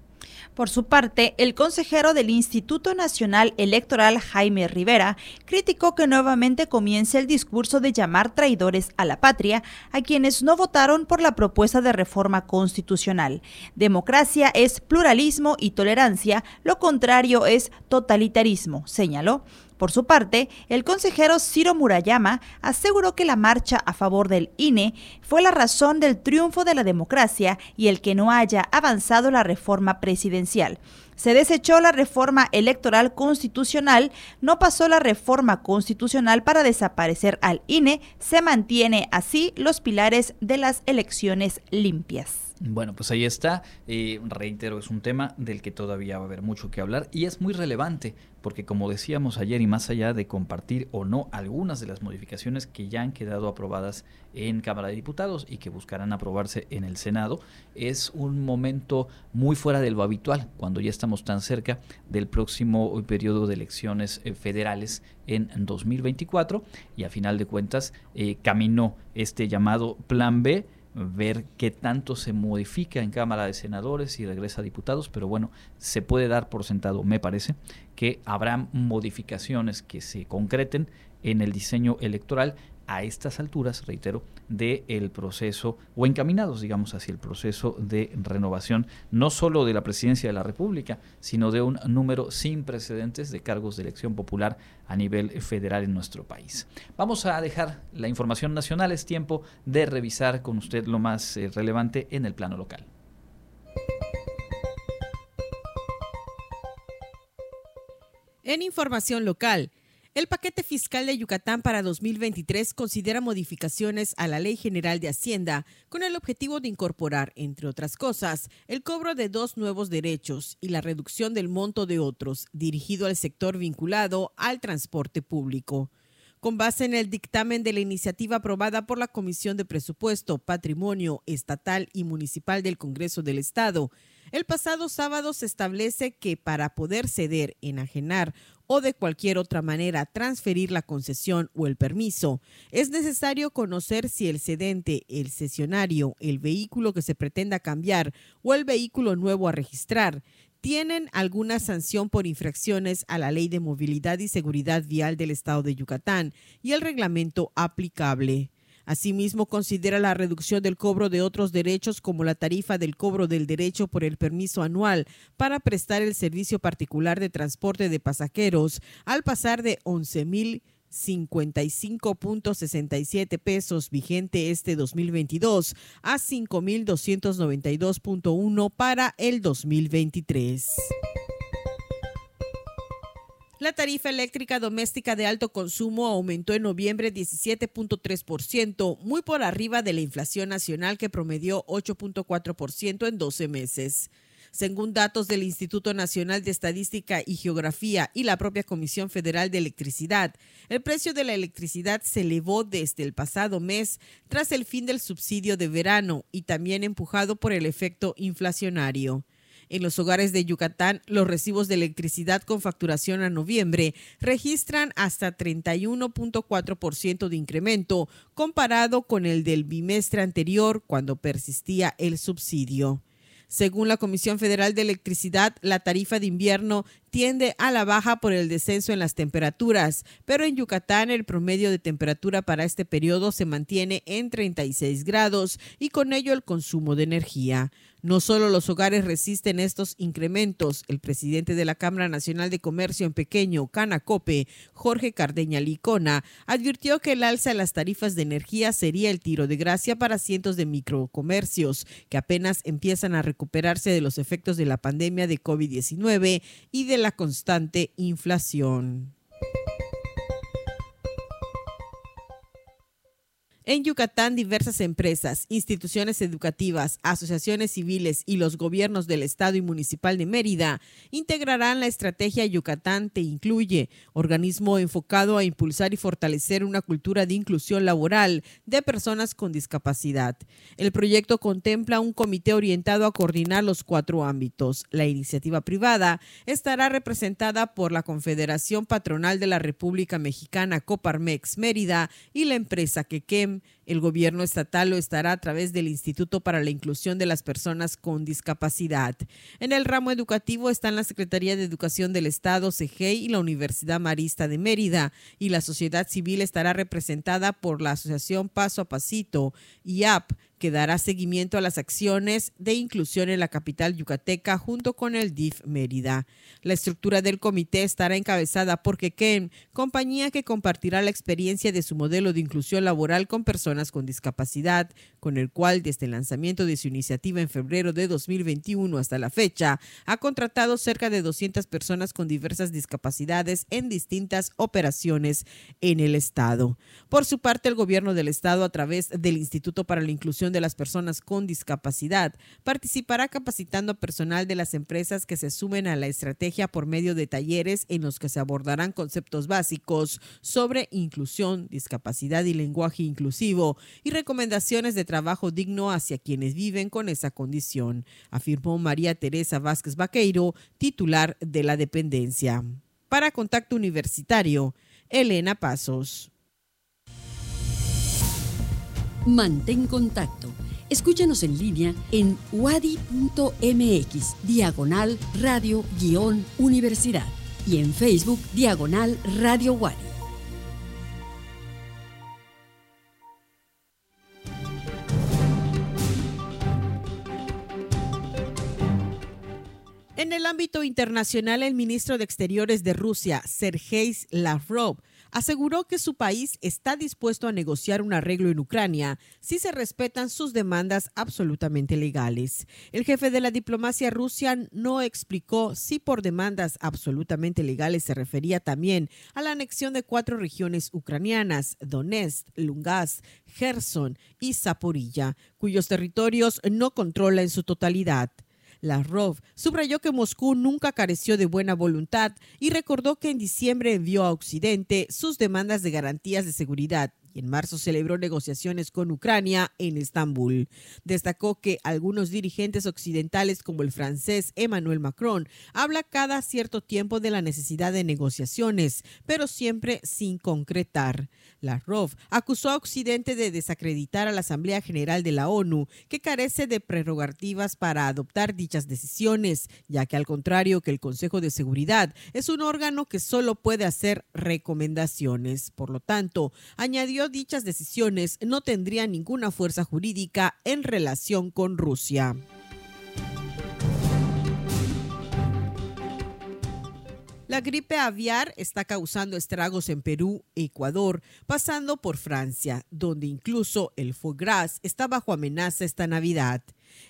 Por su parte, el consejero del Instituto Nacional Electoral, Jaime Rivera, criticó que nuevamente comience el discurso de llamar traidores a la patria a quienes no votaron por la propuesta de reforma constitucional. Democracia es pluralismo y tolerancia, lo contrario es totalitarismo, señaló. Por su parte, el consejero Ciro Murayama aseguró que la marcha a favor del INE fue la razón del triunfo de la democracia y el que no haya avanzado la reforma presidencial. Se desechó la reforma electoral constitucional, no pasó la reforma constitucional para desaparecer al INE, se mantiene así los pilares de las elecciones limpias. Bueno, pues ahí está. Eh, reitero, es un tema del que todavía va a haber mucho que hablar y es muy relevante porque como decíamos ayer y más allá de compartir o no algunas de las modificaciones que ya han quedado aprobadas en Cámara de Diputados y que buscarán aprobarse en el Senado, es un momento muy fuera de lo habitual cuando ya estamos tan cerca del próximo periodo de elecciones eh, federales en 2024 y a final de cuentas eh, caminó este llamado Plan B ver qué tanto se modifica en Cámara de Senadores y regresa a diputados, pero bueno, se puede dar por sentado, me parece, que habrá modificaciones que se concreten en el diseño electoral a estas alturas, reitero, del proceso o encaminados, digamos, hacia el proceso de renovación, no solo de la presidencia de la República, sino de un número sin precedentes de cargos de elección popular a nivel federal en nuestro país. Vamos a dejar la información nacional, es tiempo de revisar con usted lo más eh, relevante en el plano local. En información local, el paquete fiscal de Yucatán para 2023 considera modificaciones a la Ley General de Hacienda con el objetivo de incorporar, entre otras cosas, el cobro de dos nuevos derechos y la reducción del monto de otros, dirigido al sector vinculado al transporte público con base en el dictamen de la iniciativa aprobada por la Comisión de Presupuesto, Patrimonio Estatal y Municipal del Congreso del Estado. El pasado sábado se establece que para poder ceder, enajenar o de cualquier otra manera transferir la concesión o el permiso, es necesario conocer si el cedente, el cesionario, el vehículo que se pretenda cambiar o el vehículo nuevo a registrar tienen alguna sanción por infracciones a la Ley de Movilidad y Seguridad Vial del Estado de Yucatán y el reglamento aplicable. Asimismo, considera la reducción del cobro de otros derechos como la tarifa del cobro del derecho por el permiso anual para prestar el servicio particular de transporte de pasajeros al pasar de 11 mil 55.67 pesos vigente este 2022 a 5.292.1 para el 2023. La tarifa eléctrica doméstica de alto consumo aumentó en noviembre 17.3%, muy por arriba de la inflación nacional que promedió 8.4% en 12 meses. Según datos del Instituto Nacional de Estadística y Geografía y la propia Comisión Federal de Electricidad, el precio de la electricidad se elevó desde el pasado mes tras el fin del subsidio de verano y también empujado por el efecto inflacionario. En los hogares de Yucatán, los recibos de electricidad con facturación a noviembre registran hasta 31.4% de incremento comparado con el del bimestre anterior cuando persistía el subsidio. Según la Comisión Federal de Electricidad, la tarifa de invierno tiende a la baja por el descenso en las temperaturas, pero en Yucatán el promedio de temperatura para este periodo se mantiene en 36 grados y con ello el consumo de energía. No solo los hogares resisten estos incrementos, el presidente de la Cámara Nacional de Comercio en Pequeño, Canacope, Jorge Cardeña Licona, advirtió que el alza en las tarifas de energía sería el tiro de gracia para cientos de microcomercios que apenas empiezan a recuperarse de los efectos de la pandemia de COVID-19 y de la constante inflación. En Yucatán, diversas empresas, instituciones educativas, asociaciones civiles y los gobiernos del Estado y Municipal de Mérida integrarán la estrategia Yucatán Te Incluye, organismo enfocado a impulsar y fortalecer una cultura de inclusión laboral de personas con discapacidad. El proyecto contempla un comité orientado a coordinar los cuatro ámbitos. La iniciativa privada estará representada por la Confederación Patronal de la República Mexicana Coparmex Mérida y la empresa Quequem el gobierno estatal lo estará a través del Instituto para la Inclusión de las Personas con Discapacidad. En el ramo educativo están la Secretaría de Educación del Estado, CEGEI, y la Universidad Marista de Mérida, y la sociedad civil estará representada por la Asociación Paso a Pasito, IAP, que dará seguimiento a las acciones de inclusión en la capital yucateca junto con el DIF Mérida. La estructura del comité estará encabezada por Quequén, compañía que compartirá la experiencia de su modelo de inclusión laboral con personas con discapacidad, con el cual desde el lanzamiento de su iniciativa en febrero de 2021 hasta la fecha ha contratado cerca de 200 personas con diversas discapacidades en distintas operaciones en el estado. Por su parte, el gobierno del estado a través del Instituto para la Inclusión de las Personas con Discapacidad participará capacitando personal de las empresas que se sumen a la estrategia por medio de talleres en los que se abordarán conceptos básicos sobre inclusión, discapacidad y lenguaje inclusivo y recomendaciones de trabajo digno hacia quienes viven con esa condición, afirmó María Teresa Vázquez Vaqueiro, titular de la dependencia. Para Contacto Universitario, Elena Pasos. Mantén contacto. Escúchanos en línea en wadi.mx, diagonal radio-universidad y en Facebook, diagonal radio wadi. En el ámbito internacional, el ministro de Exteriores de Rusia, Sergei Lavrov, aseguró que su país está dispuesto a negociar un arreglo en Ucrania si se respetan sus demandas absolutamente legales. El jefe de la diplomacia rusa no explicó si por demandas absolutamente legales se refería también a la anexión de cuatro regiones ucranianas, Donetsk, Lugansk, Gerson y Zaporilla, cuyos territorios no controla en su totalidad. Lavrov subrayó que Moscú nunca careció de buena voluntad y recordó que en diciembre envió a Occidente sus demandas de garantías de seguridad en marzo celebró negociaciones con Ucrania en Estambul. Destacó que algunos dirigentes occidentales como el francés Emmanuel Macron habla cada cierto tiempo de la necesidad de negociaciones, pero siempre sin concretar. Lavrov acusó a Occidente de desacreditar a la Asamblea General de la ONU, que carece de prerrogativas para adoptar dichas decisiones, ya que al contrario que el Consejo de Seguridad es un órgano que solo puede hacer recomendaciones. Por lo tanto, añadió dichas decisiones no tendrían ninguna fuerza jurídica en relación con Rusia. La gripe aviar está causando estragos en Perú, Ecuador, pasando por Francia, donde incluso el foie gras está bajo amenaza esta Navidad.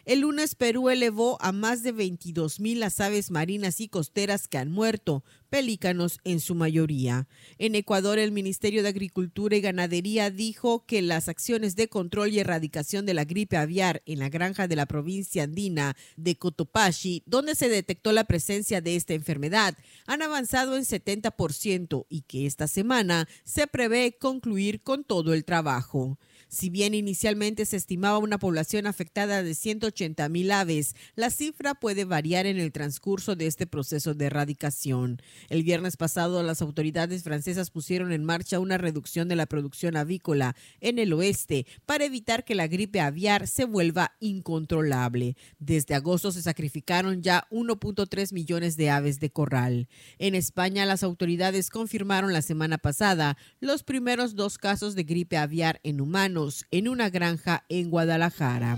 El lunes Perú elevó a más de 22 mil las aves marinas y costeras que han muerto, pelícanos en su mayoría. En Ecuador, el Ministerio de Agricultura y Ganadería dijo que las acciones de control y erradicación de la gripe aviar en la granja de la provincia andina de Cotopaxi, donde se detectó la presencia de esta enfermedad, han avanzado en 70% y que esta semana se prevé concluir con todo el trabajo. Si bien inicialmente se estimaba una población afectada de 180 mil aves, la cifra puede variar en el transcurso de este proceso de erradicación. El viernes pasado, las autoridades francesas pusieron en marcha una reducción de la producción avícola en el oeste para evitar que la gripe aviar se vuelva incontrolable. Desde agosto se sacrificaron ya 1.3 millones de aves de corral. En España, las autoridades confirmaron la semana pasada los primeros dos casos de gripe aviar en humanos en una granja en Guadalajara.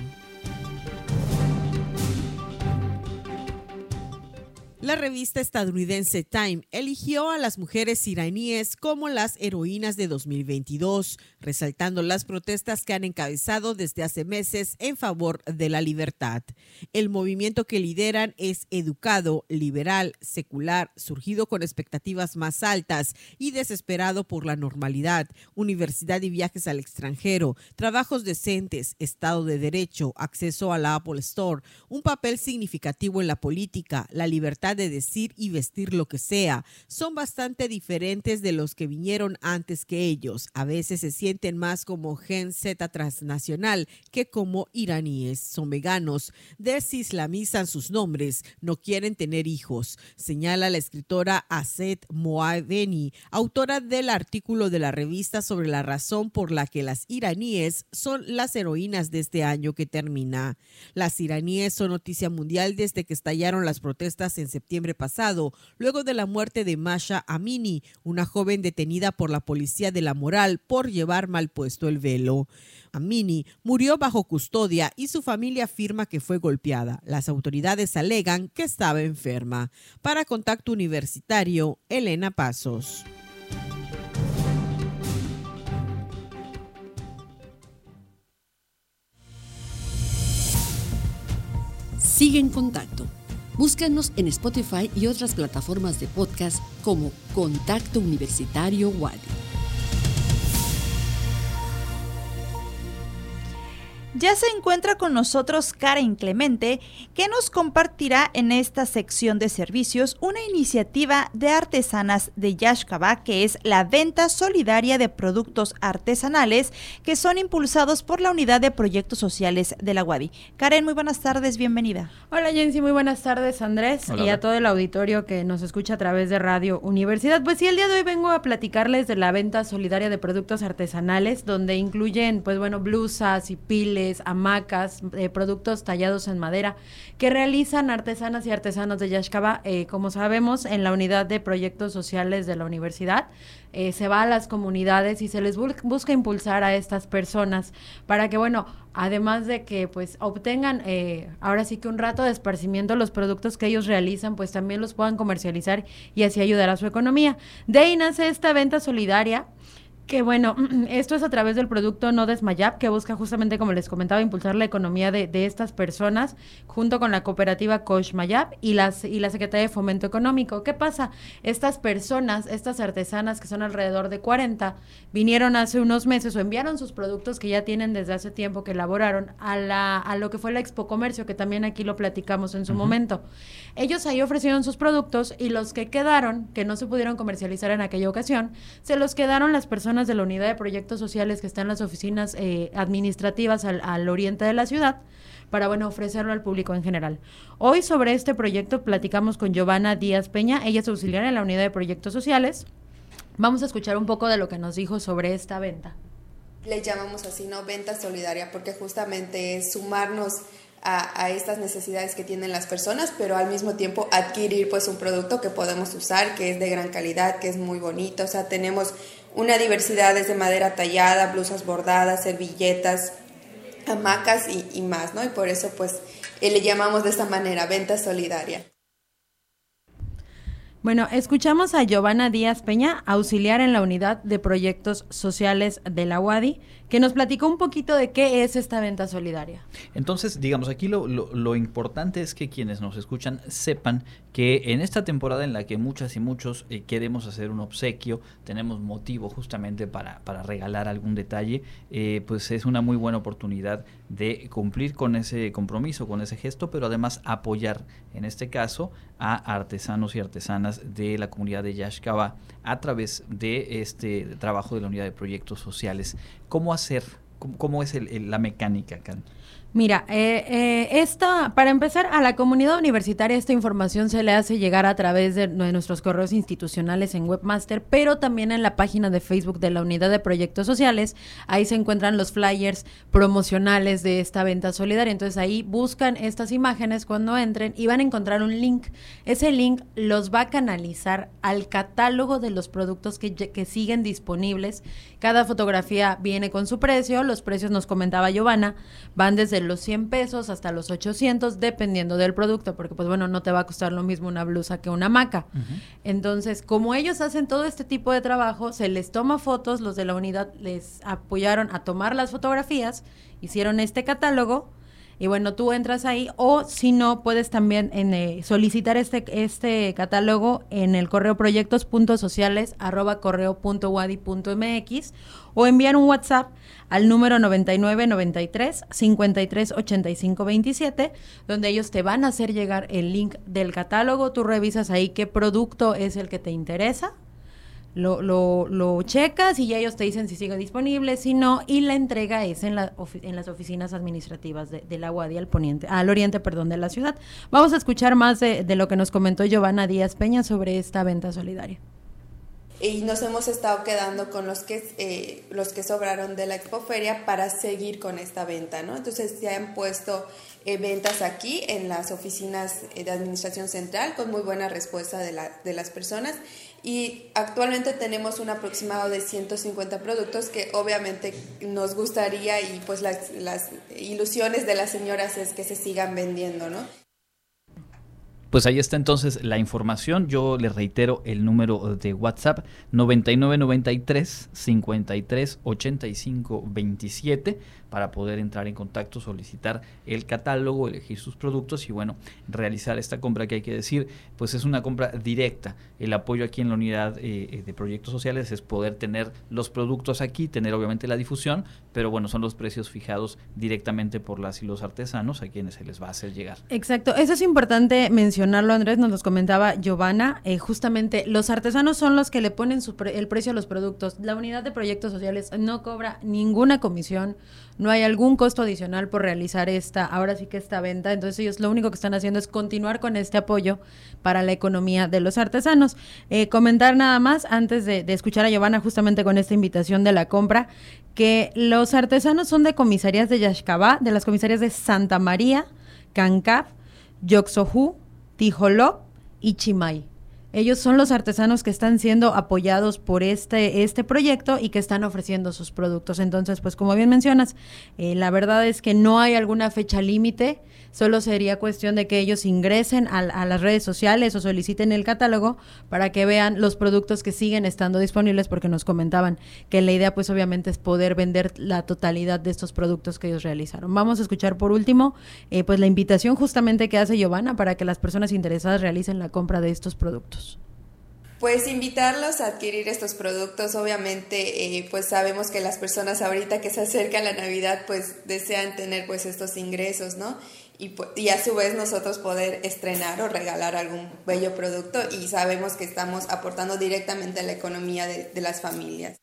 La revista estadounidense Time eligió a las mujeres iraníes como las heroínas de 2022, resaltando las protestas que han encabezado desde hace meses en favor de la libertad. El movimiento que lideran es educado, liberal, secular, surgido con expectativas más altas y desesperado por la normalidad, universidad y viajes al extranjero, trabajos decentes, Estado de Derecho, acceso a la Apple Store, un papel significativo en la política, la libertad de decir y vestir lo que sea son bastante diferentes de los que vinieron antes que ellos. A veces se sienten más como gen Z transnacional que como iraníes. Son veganos, desislamizan sus nombres, no quieren tener hijos, señala la escritora Aset Moaveni, autora del artículo de la revista sobre la razón por la que las iraníes son las heroínas de este año que termina. Las iraníes son noticia mundial desde que estallaron las protestas en septiembre pasado, luego de la muerte de Masha Amini, una joven detenida por la policía de la moral por llevar mal puesto el velo. Amini murió bajo custodia y su familia afirma que fue golpeada. Las autoridades alegan que estaba enferma. Para Contacto Universitario, Elena Pasos. Sigue en contacto Búscanos en Spotify y otras plataformas de podcast como Contacto Universitario Wadi. Ya se encuentra con nosotros Karen Clemente, que nos compartirá en esta sección de servicios una iniciativa de artesanas de Yashkaba, que es la venta solidaria de productos artesanales que son impulsados por la Unidad de Proyectos Sociales de la UADI. Karen, muy buenas tardes, bienvenida. Hola Jensi, muy buenas tardes Andrés y a todo el auditorio que nos escucha a través de Radio Universidad. Pues sí, el día de hoy vengo a platicarles de la venta solidaria de productos artesanales, donde incluyen, pues bueno, blusas y piles hamacas, eh, productos tallados en madera que realizan artesanas y artesanos de Yaxcaba, eh, como sabemos, en la unidad de proyectos sociales de la universidad. Eh, se va a las comunidades y se les busca impulsar a estas personas para que, bueno, además de que pues obtengan eh, ahora sí que un rato de esparcimiento los productos que ellos realizan, pues también los puedan comercializar y así ayudar a su economía. De ahí nace esta venta solidaria que bueno, esto es a través del producto No Desmayap, que busca justamente, como les comentaba, impulsar la economía de, estas personas, junto con la cooperativa Mayap y, las, y la Secretaría de Fomento Económico. ¿Qué pasa? Estas personas, estas artesanas, que son alrededor de 40, vinieron hace unos meses o enviaron sus productos que ya tienen desde hace tiempo que elaboraron a, la, a lo que fue la Expo Comercio, que también aquí lo platicamos en su momento. Ellos ahí ofrecieron sus productos y los que quedaron, que no se pudieron comercializar en aquella ocasión, se los quedaron las personas de la unidad de proyectos sociales que están en las oficinas eh, administrativas al, oriente de la ciudad para bueno ofrecerlo al público en general. Hoy sobre este proyecto platicamos con Giovanna Díaz Peña, ella es auxiliar en la unidad de proyectos sociales. Vamos a escuchar un poco de lo que nos dijo sobre esta venta. Le llamamos así, ¿no? Venta solidaria, porque justamente es sumarnos a, estas necesidades que tienen las personas, pero al mismo tiempo adquirir pues un producto que podemos usar, que es de gran calidad, que es muy bonito. O sea, tenemos una diversidad desde madera tallada, blusas bordadas, servilletas, hamacas y, más, ¿no? Y por eso pues eh, le llamamos de esta manera venta solidaria. Bueno, escuchamos a Giovanna Díaz Peña, auxiliar en la unidad de proyectos sociales de la UADI, que nos platicó un poquito de qué es esta venta solidaria. Entonces, digamos, aquí lo, lo, importante es que quienes nos escuchan sepan que en esta temporada en la que muchas y muchos eh, queremos hacer un obsequio, tenemos motivo justamente para, para regalar algún detalle, eh, pues es una muy buena oportunidad de cumplir con ese compromiso, con ese gesto, pero además apoyar, en este caso, a artesanos y artesanas de la comunidad de Yashkaba a través de este trabajo de la unidad de proyectos sociales. ¿Cómo hacer? ¿Cómo, es la mecánica? Mira, eh, eh, esta, para empezar, a la comunidad universitaria esta información se le hace llegar a través de, nuestros correos institucionales en Webmaster, pero también en la página de Facebook de la Unidad de Proyectos Sociales. Ahí se encuentran los flyers promocionales de esta venta solidaria. Entonces ahí buscan estas imágenes cuando entren y van a encontrar un link. Ese link los va a canalizar al catálogo de los productos que, que siguen disponibles. Cada fotografía viene con su precio. Los precios, nos comentaba Giovanna, van desde los 100 pesos hasta los 800, dependiendo del producto, porque pues bueno, no te va a costar lo mismo una blusa que una hamaca. Entonces, como ellos hacen todo este tipo de trabajo, se les toma fotos, los de la unidad les apoyaron a tomar las fotografías, hicieron este catálogo y bueno, tú entras ahí o si no, puedes también en, eh, solicitar este, este catálogo en el correo proyectos.sociales arroba correo.wadi.mx o enviar un WhatsApp al número 9993 53 85 27, donde ellos te van a hacer llegar el link del catálogo. Tú revisas ahí qué producto es el que te interesa lo, lo, lo, checas y ya ellos te dicen si sigue disponible, si no, y la entrega es en, la en las oficinas administrativas de, la Guardia al poniente, al oriente, perdón, de la ciudad. Vamos a escuchar más de, de lo que nos comentó Giovanna Díaz Peña sobre esta venta solidaria y nos hemos estado quedando con los que eh, los que sobraron de la expoferia para seguir con esta venta, ¿no? Entonces se han puesto eh, ventas aquí en las oficinas de administración central con muy buena respuesta de, la, de las personas y actualmente tenemos un aproximado de 150 productos que obviamente nos gustaría y pues las, las ilusiones de las señoras es que se sigan vendiendo, ¿no? Pues ahí está entonces la información. Yo le reitero el número de WhatsApp 9993 53 85 27 para poder entrar en contacto, solicitar el catálogo, elegir sus productos y bueno, realizar esta compra que hay que decir, pues es una compra directa. El apoyo aquí en la unidad eh, eh, de proyectos sociales es poder tener los productos aquí, tener obviamente la difusión, pero bueno, son los precios fijados directamente por las y los artesanos a quienes se les va a hacer llegar. Exacto, eso es importante mencionar mencionarlo, Andrés, nos los comentaba Giovanna, eh, justamente los artesanos son los que le ponen el precio a los productos. La unidad de proyectos sociales no cobra ninguna comisión, no hay algún costo adicional por realizar esta, ahora sí que esta venta, entonces ellos lo único que están haciendo es continuar con este apoyo para la economía de los artesanos. Eh, comentar nada más, antes de, escuchar a Giovanna justamente con esta invitación de la compra, que los artesanos son de comisarías de Yaxcabá, de las comisarías de Santa María, Cancap, Yoxohu, Tijolop y Chimay. Ellos son los artesanos que están siendo apoyados por este, este proyecto y que están ofreciendo sus productos. Entonces, pues como bien mencionas, eh, la verdad es que no hay alguna fecha límite Solo sería cuestión de que ellos ingresen a, las redes sociales o soliciten el catálogo para que vean los productos que siguen estando disponibles porque nos comentaban que la idea pues obviamente es poder vender la totalidad de estos productos que ellos realizaron. Vamos a escuchar por último eh, pues la invitación justamente que hace Giovanna para que las personas interesadas realicen la compra de estos productos. Pues invitarlos a adquirir estos productos, obviamente eh, pues sabemos que las personas ahorita que se acerca la Navidad pues desean tener pues estos ingresos, ¿no? Y, y, a su vez nosotros poder estrenar o regalar algún bello producto y sabemos que estamos aportando directamente a la economía de, de las familias.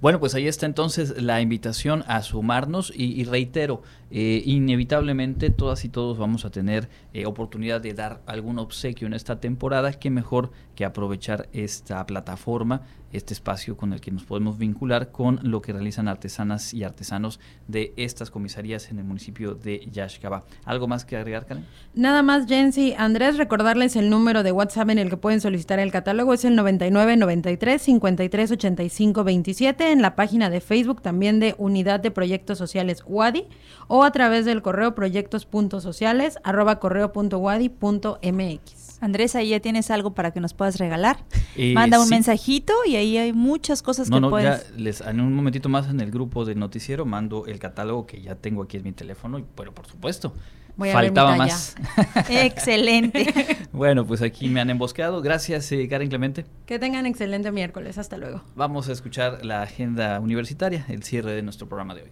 Bueno, pues ahí está entonces la invitación a sumarnos y, reitero, eh, inevitablemente todas y todos vamos a tener eh, oportunidad de dar algún obsequio en esta temporada, qué mejor que aprovechar esta plataforma, este espacio con el que nos podemos vincular con lo que realizan artesanas y artesanos de estas comisarías en el municipio de Yaxcaba. ¿Algo más que agregar, Karen? Nada más, Jensi. Andrés, recordarles el número de WhatsApp en el que pueden solicitar el catálogo, es el 99 93 53 85 27 en la página de Facebook también de Unidad de Proyectos Sociales WADI o a través del correo proyectos.sociales arroba correo.wadi.mx. Andrés, ahí ya tienes algo para que nos puedas regalar. Eh, Manda un mensajito y ahí hay muchas cosas que no, puedes. Ya les, en un momentito más en el grupo del noticiero mando el catálogo que ya tengo aquí en mi teléfono, y, pero por supuesto. Faltaba más. excelente. bueno, pues aquí me han emboscado. Gracias, eh, Karen Clemente. Que tengan excelente miércoles. Hasta luego. Vamos a escuchar la agenda universitaria, el cierre de nuestro programa de hoy.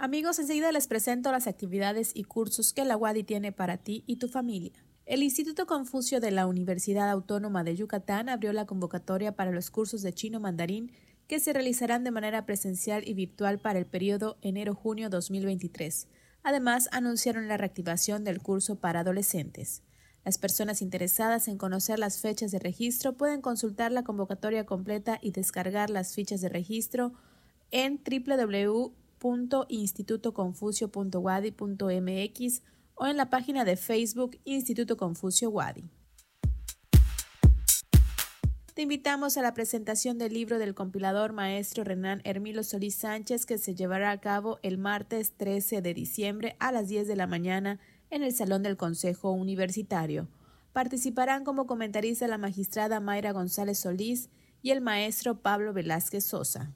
Amigos, enseguida les presento las actividades y cursos que la UADI tiene para ti y tu familia. El Instituto Confucio de la Universidad Autónoma de Yucatán abrió la convocatoria para los cursos de chino mandarín que se realizarán de manera presencial y virtual para el periodo enero-junio 2023. Además, anunciaron la reactivación del curso para adolescentes. Las personas interesadas en conocer las fechas de registro pueden consultar la convocatoria completa y descargar las fichas de registro en www institutoconfucio.wadi.mx o en la página de Facebook Instituto Confucio Wadi. Te invitamos a la presentación del libro del compilador maestro Renan Hermilo Solís Sánchez que se llevará a cabo el martes 13 de diciembre a las 10 de la mañana en el Salón del Consejo Universitario. Participarán como comentarista la magistrada Mayra González Solís y el maestro Pablo Velázquez Sosa.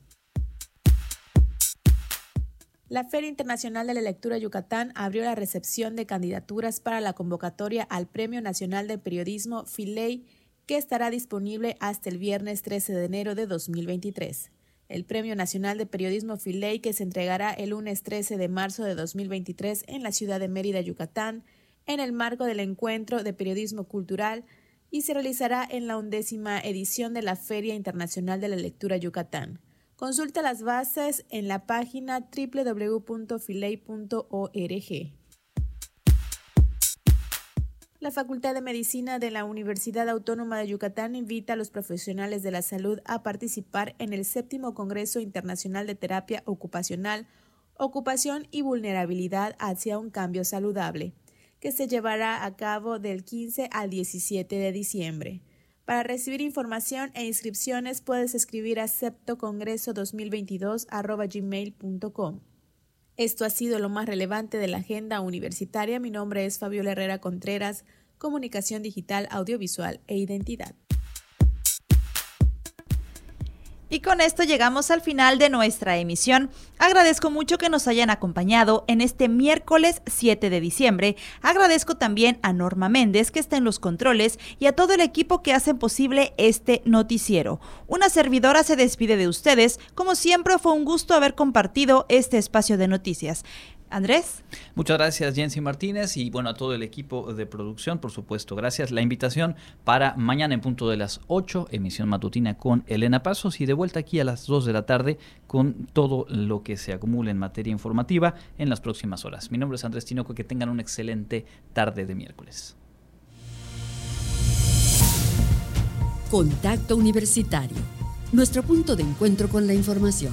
La Feria Internacional de la Lectura Yucatán abrió la recepción de candidaturas para la convocatoria al Premio Nacional de Periodismo FILEI, que estará disponible hasta el viernes 13 de enero de 2023. El Premio Nacional de Periodismo FILEI, que se entregará el lunes 13 de marzo de 2023 en la ciudad de Mérida, Yucatán, en el marco del Encuentro de Periodismo Cultural, y se realizará en la undécima edición de la Feria Internacional de la Lectura Yucatán. Consulta las bases en la página www.filey.org. La Facultad de Medicina de la Universidad Autónoma de Yucatán invita a los profesionales de la salud a participar en el séptimo Congreso Internacional de Terapia Ocupacional, Ocupación y Vulnerabilidad hacia un Cambio Saludable, que se llevará a cabo del 15 al 17 de diciembre. Para recibir información e inscripciones puedes escribir a septocongreso2022.gmail.com. Esto ha sido lo más relevante de la agenda universitaria. Mi nombre es Fabiola Herrera Contreras, Comunicación Digital, Audiovisual e Identidad. Y con esto llegamos al final de nuestra emisión. Agradezco mucho que nos hayan acompañado en este miércoles 7 de diciembre. Agradezco también a Norma Méndez, que está en los controles, y a todo el equipo que hacen posible este noticiero. Una servidora se despide de ustedes. Como siempre, fue un gusto haber compartido este espacio de noticias. Andrés. Muchas gracias, Jensi Martínez, y bueno, a todo el equipo de producción, por supuesto. Gracias. La invitación para mañana en punto de las 8, emisión matutina con Elena Pasos, y de vuelta aquí a las 2 de la tarde con todo lo que se acumule en materia informativa en las próximas horas. Mi nombre es Andrés Tinoco, que tengan una excelente tarde de miércoles. Contacto Universitario, nuestro punto de encuentro con la información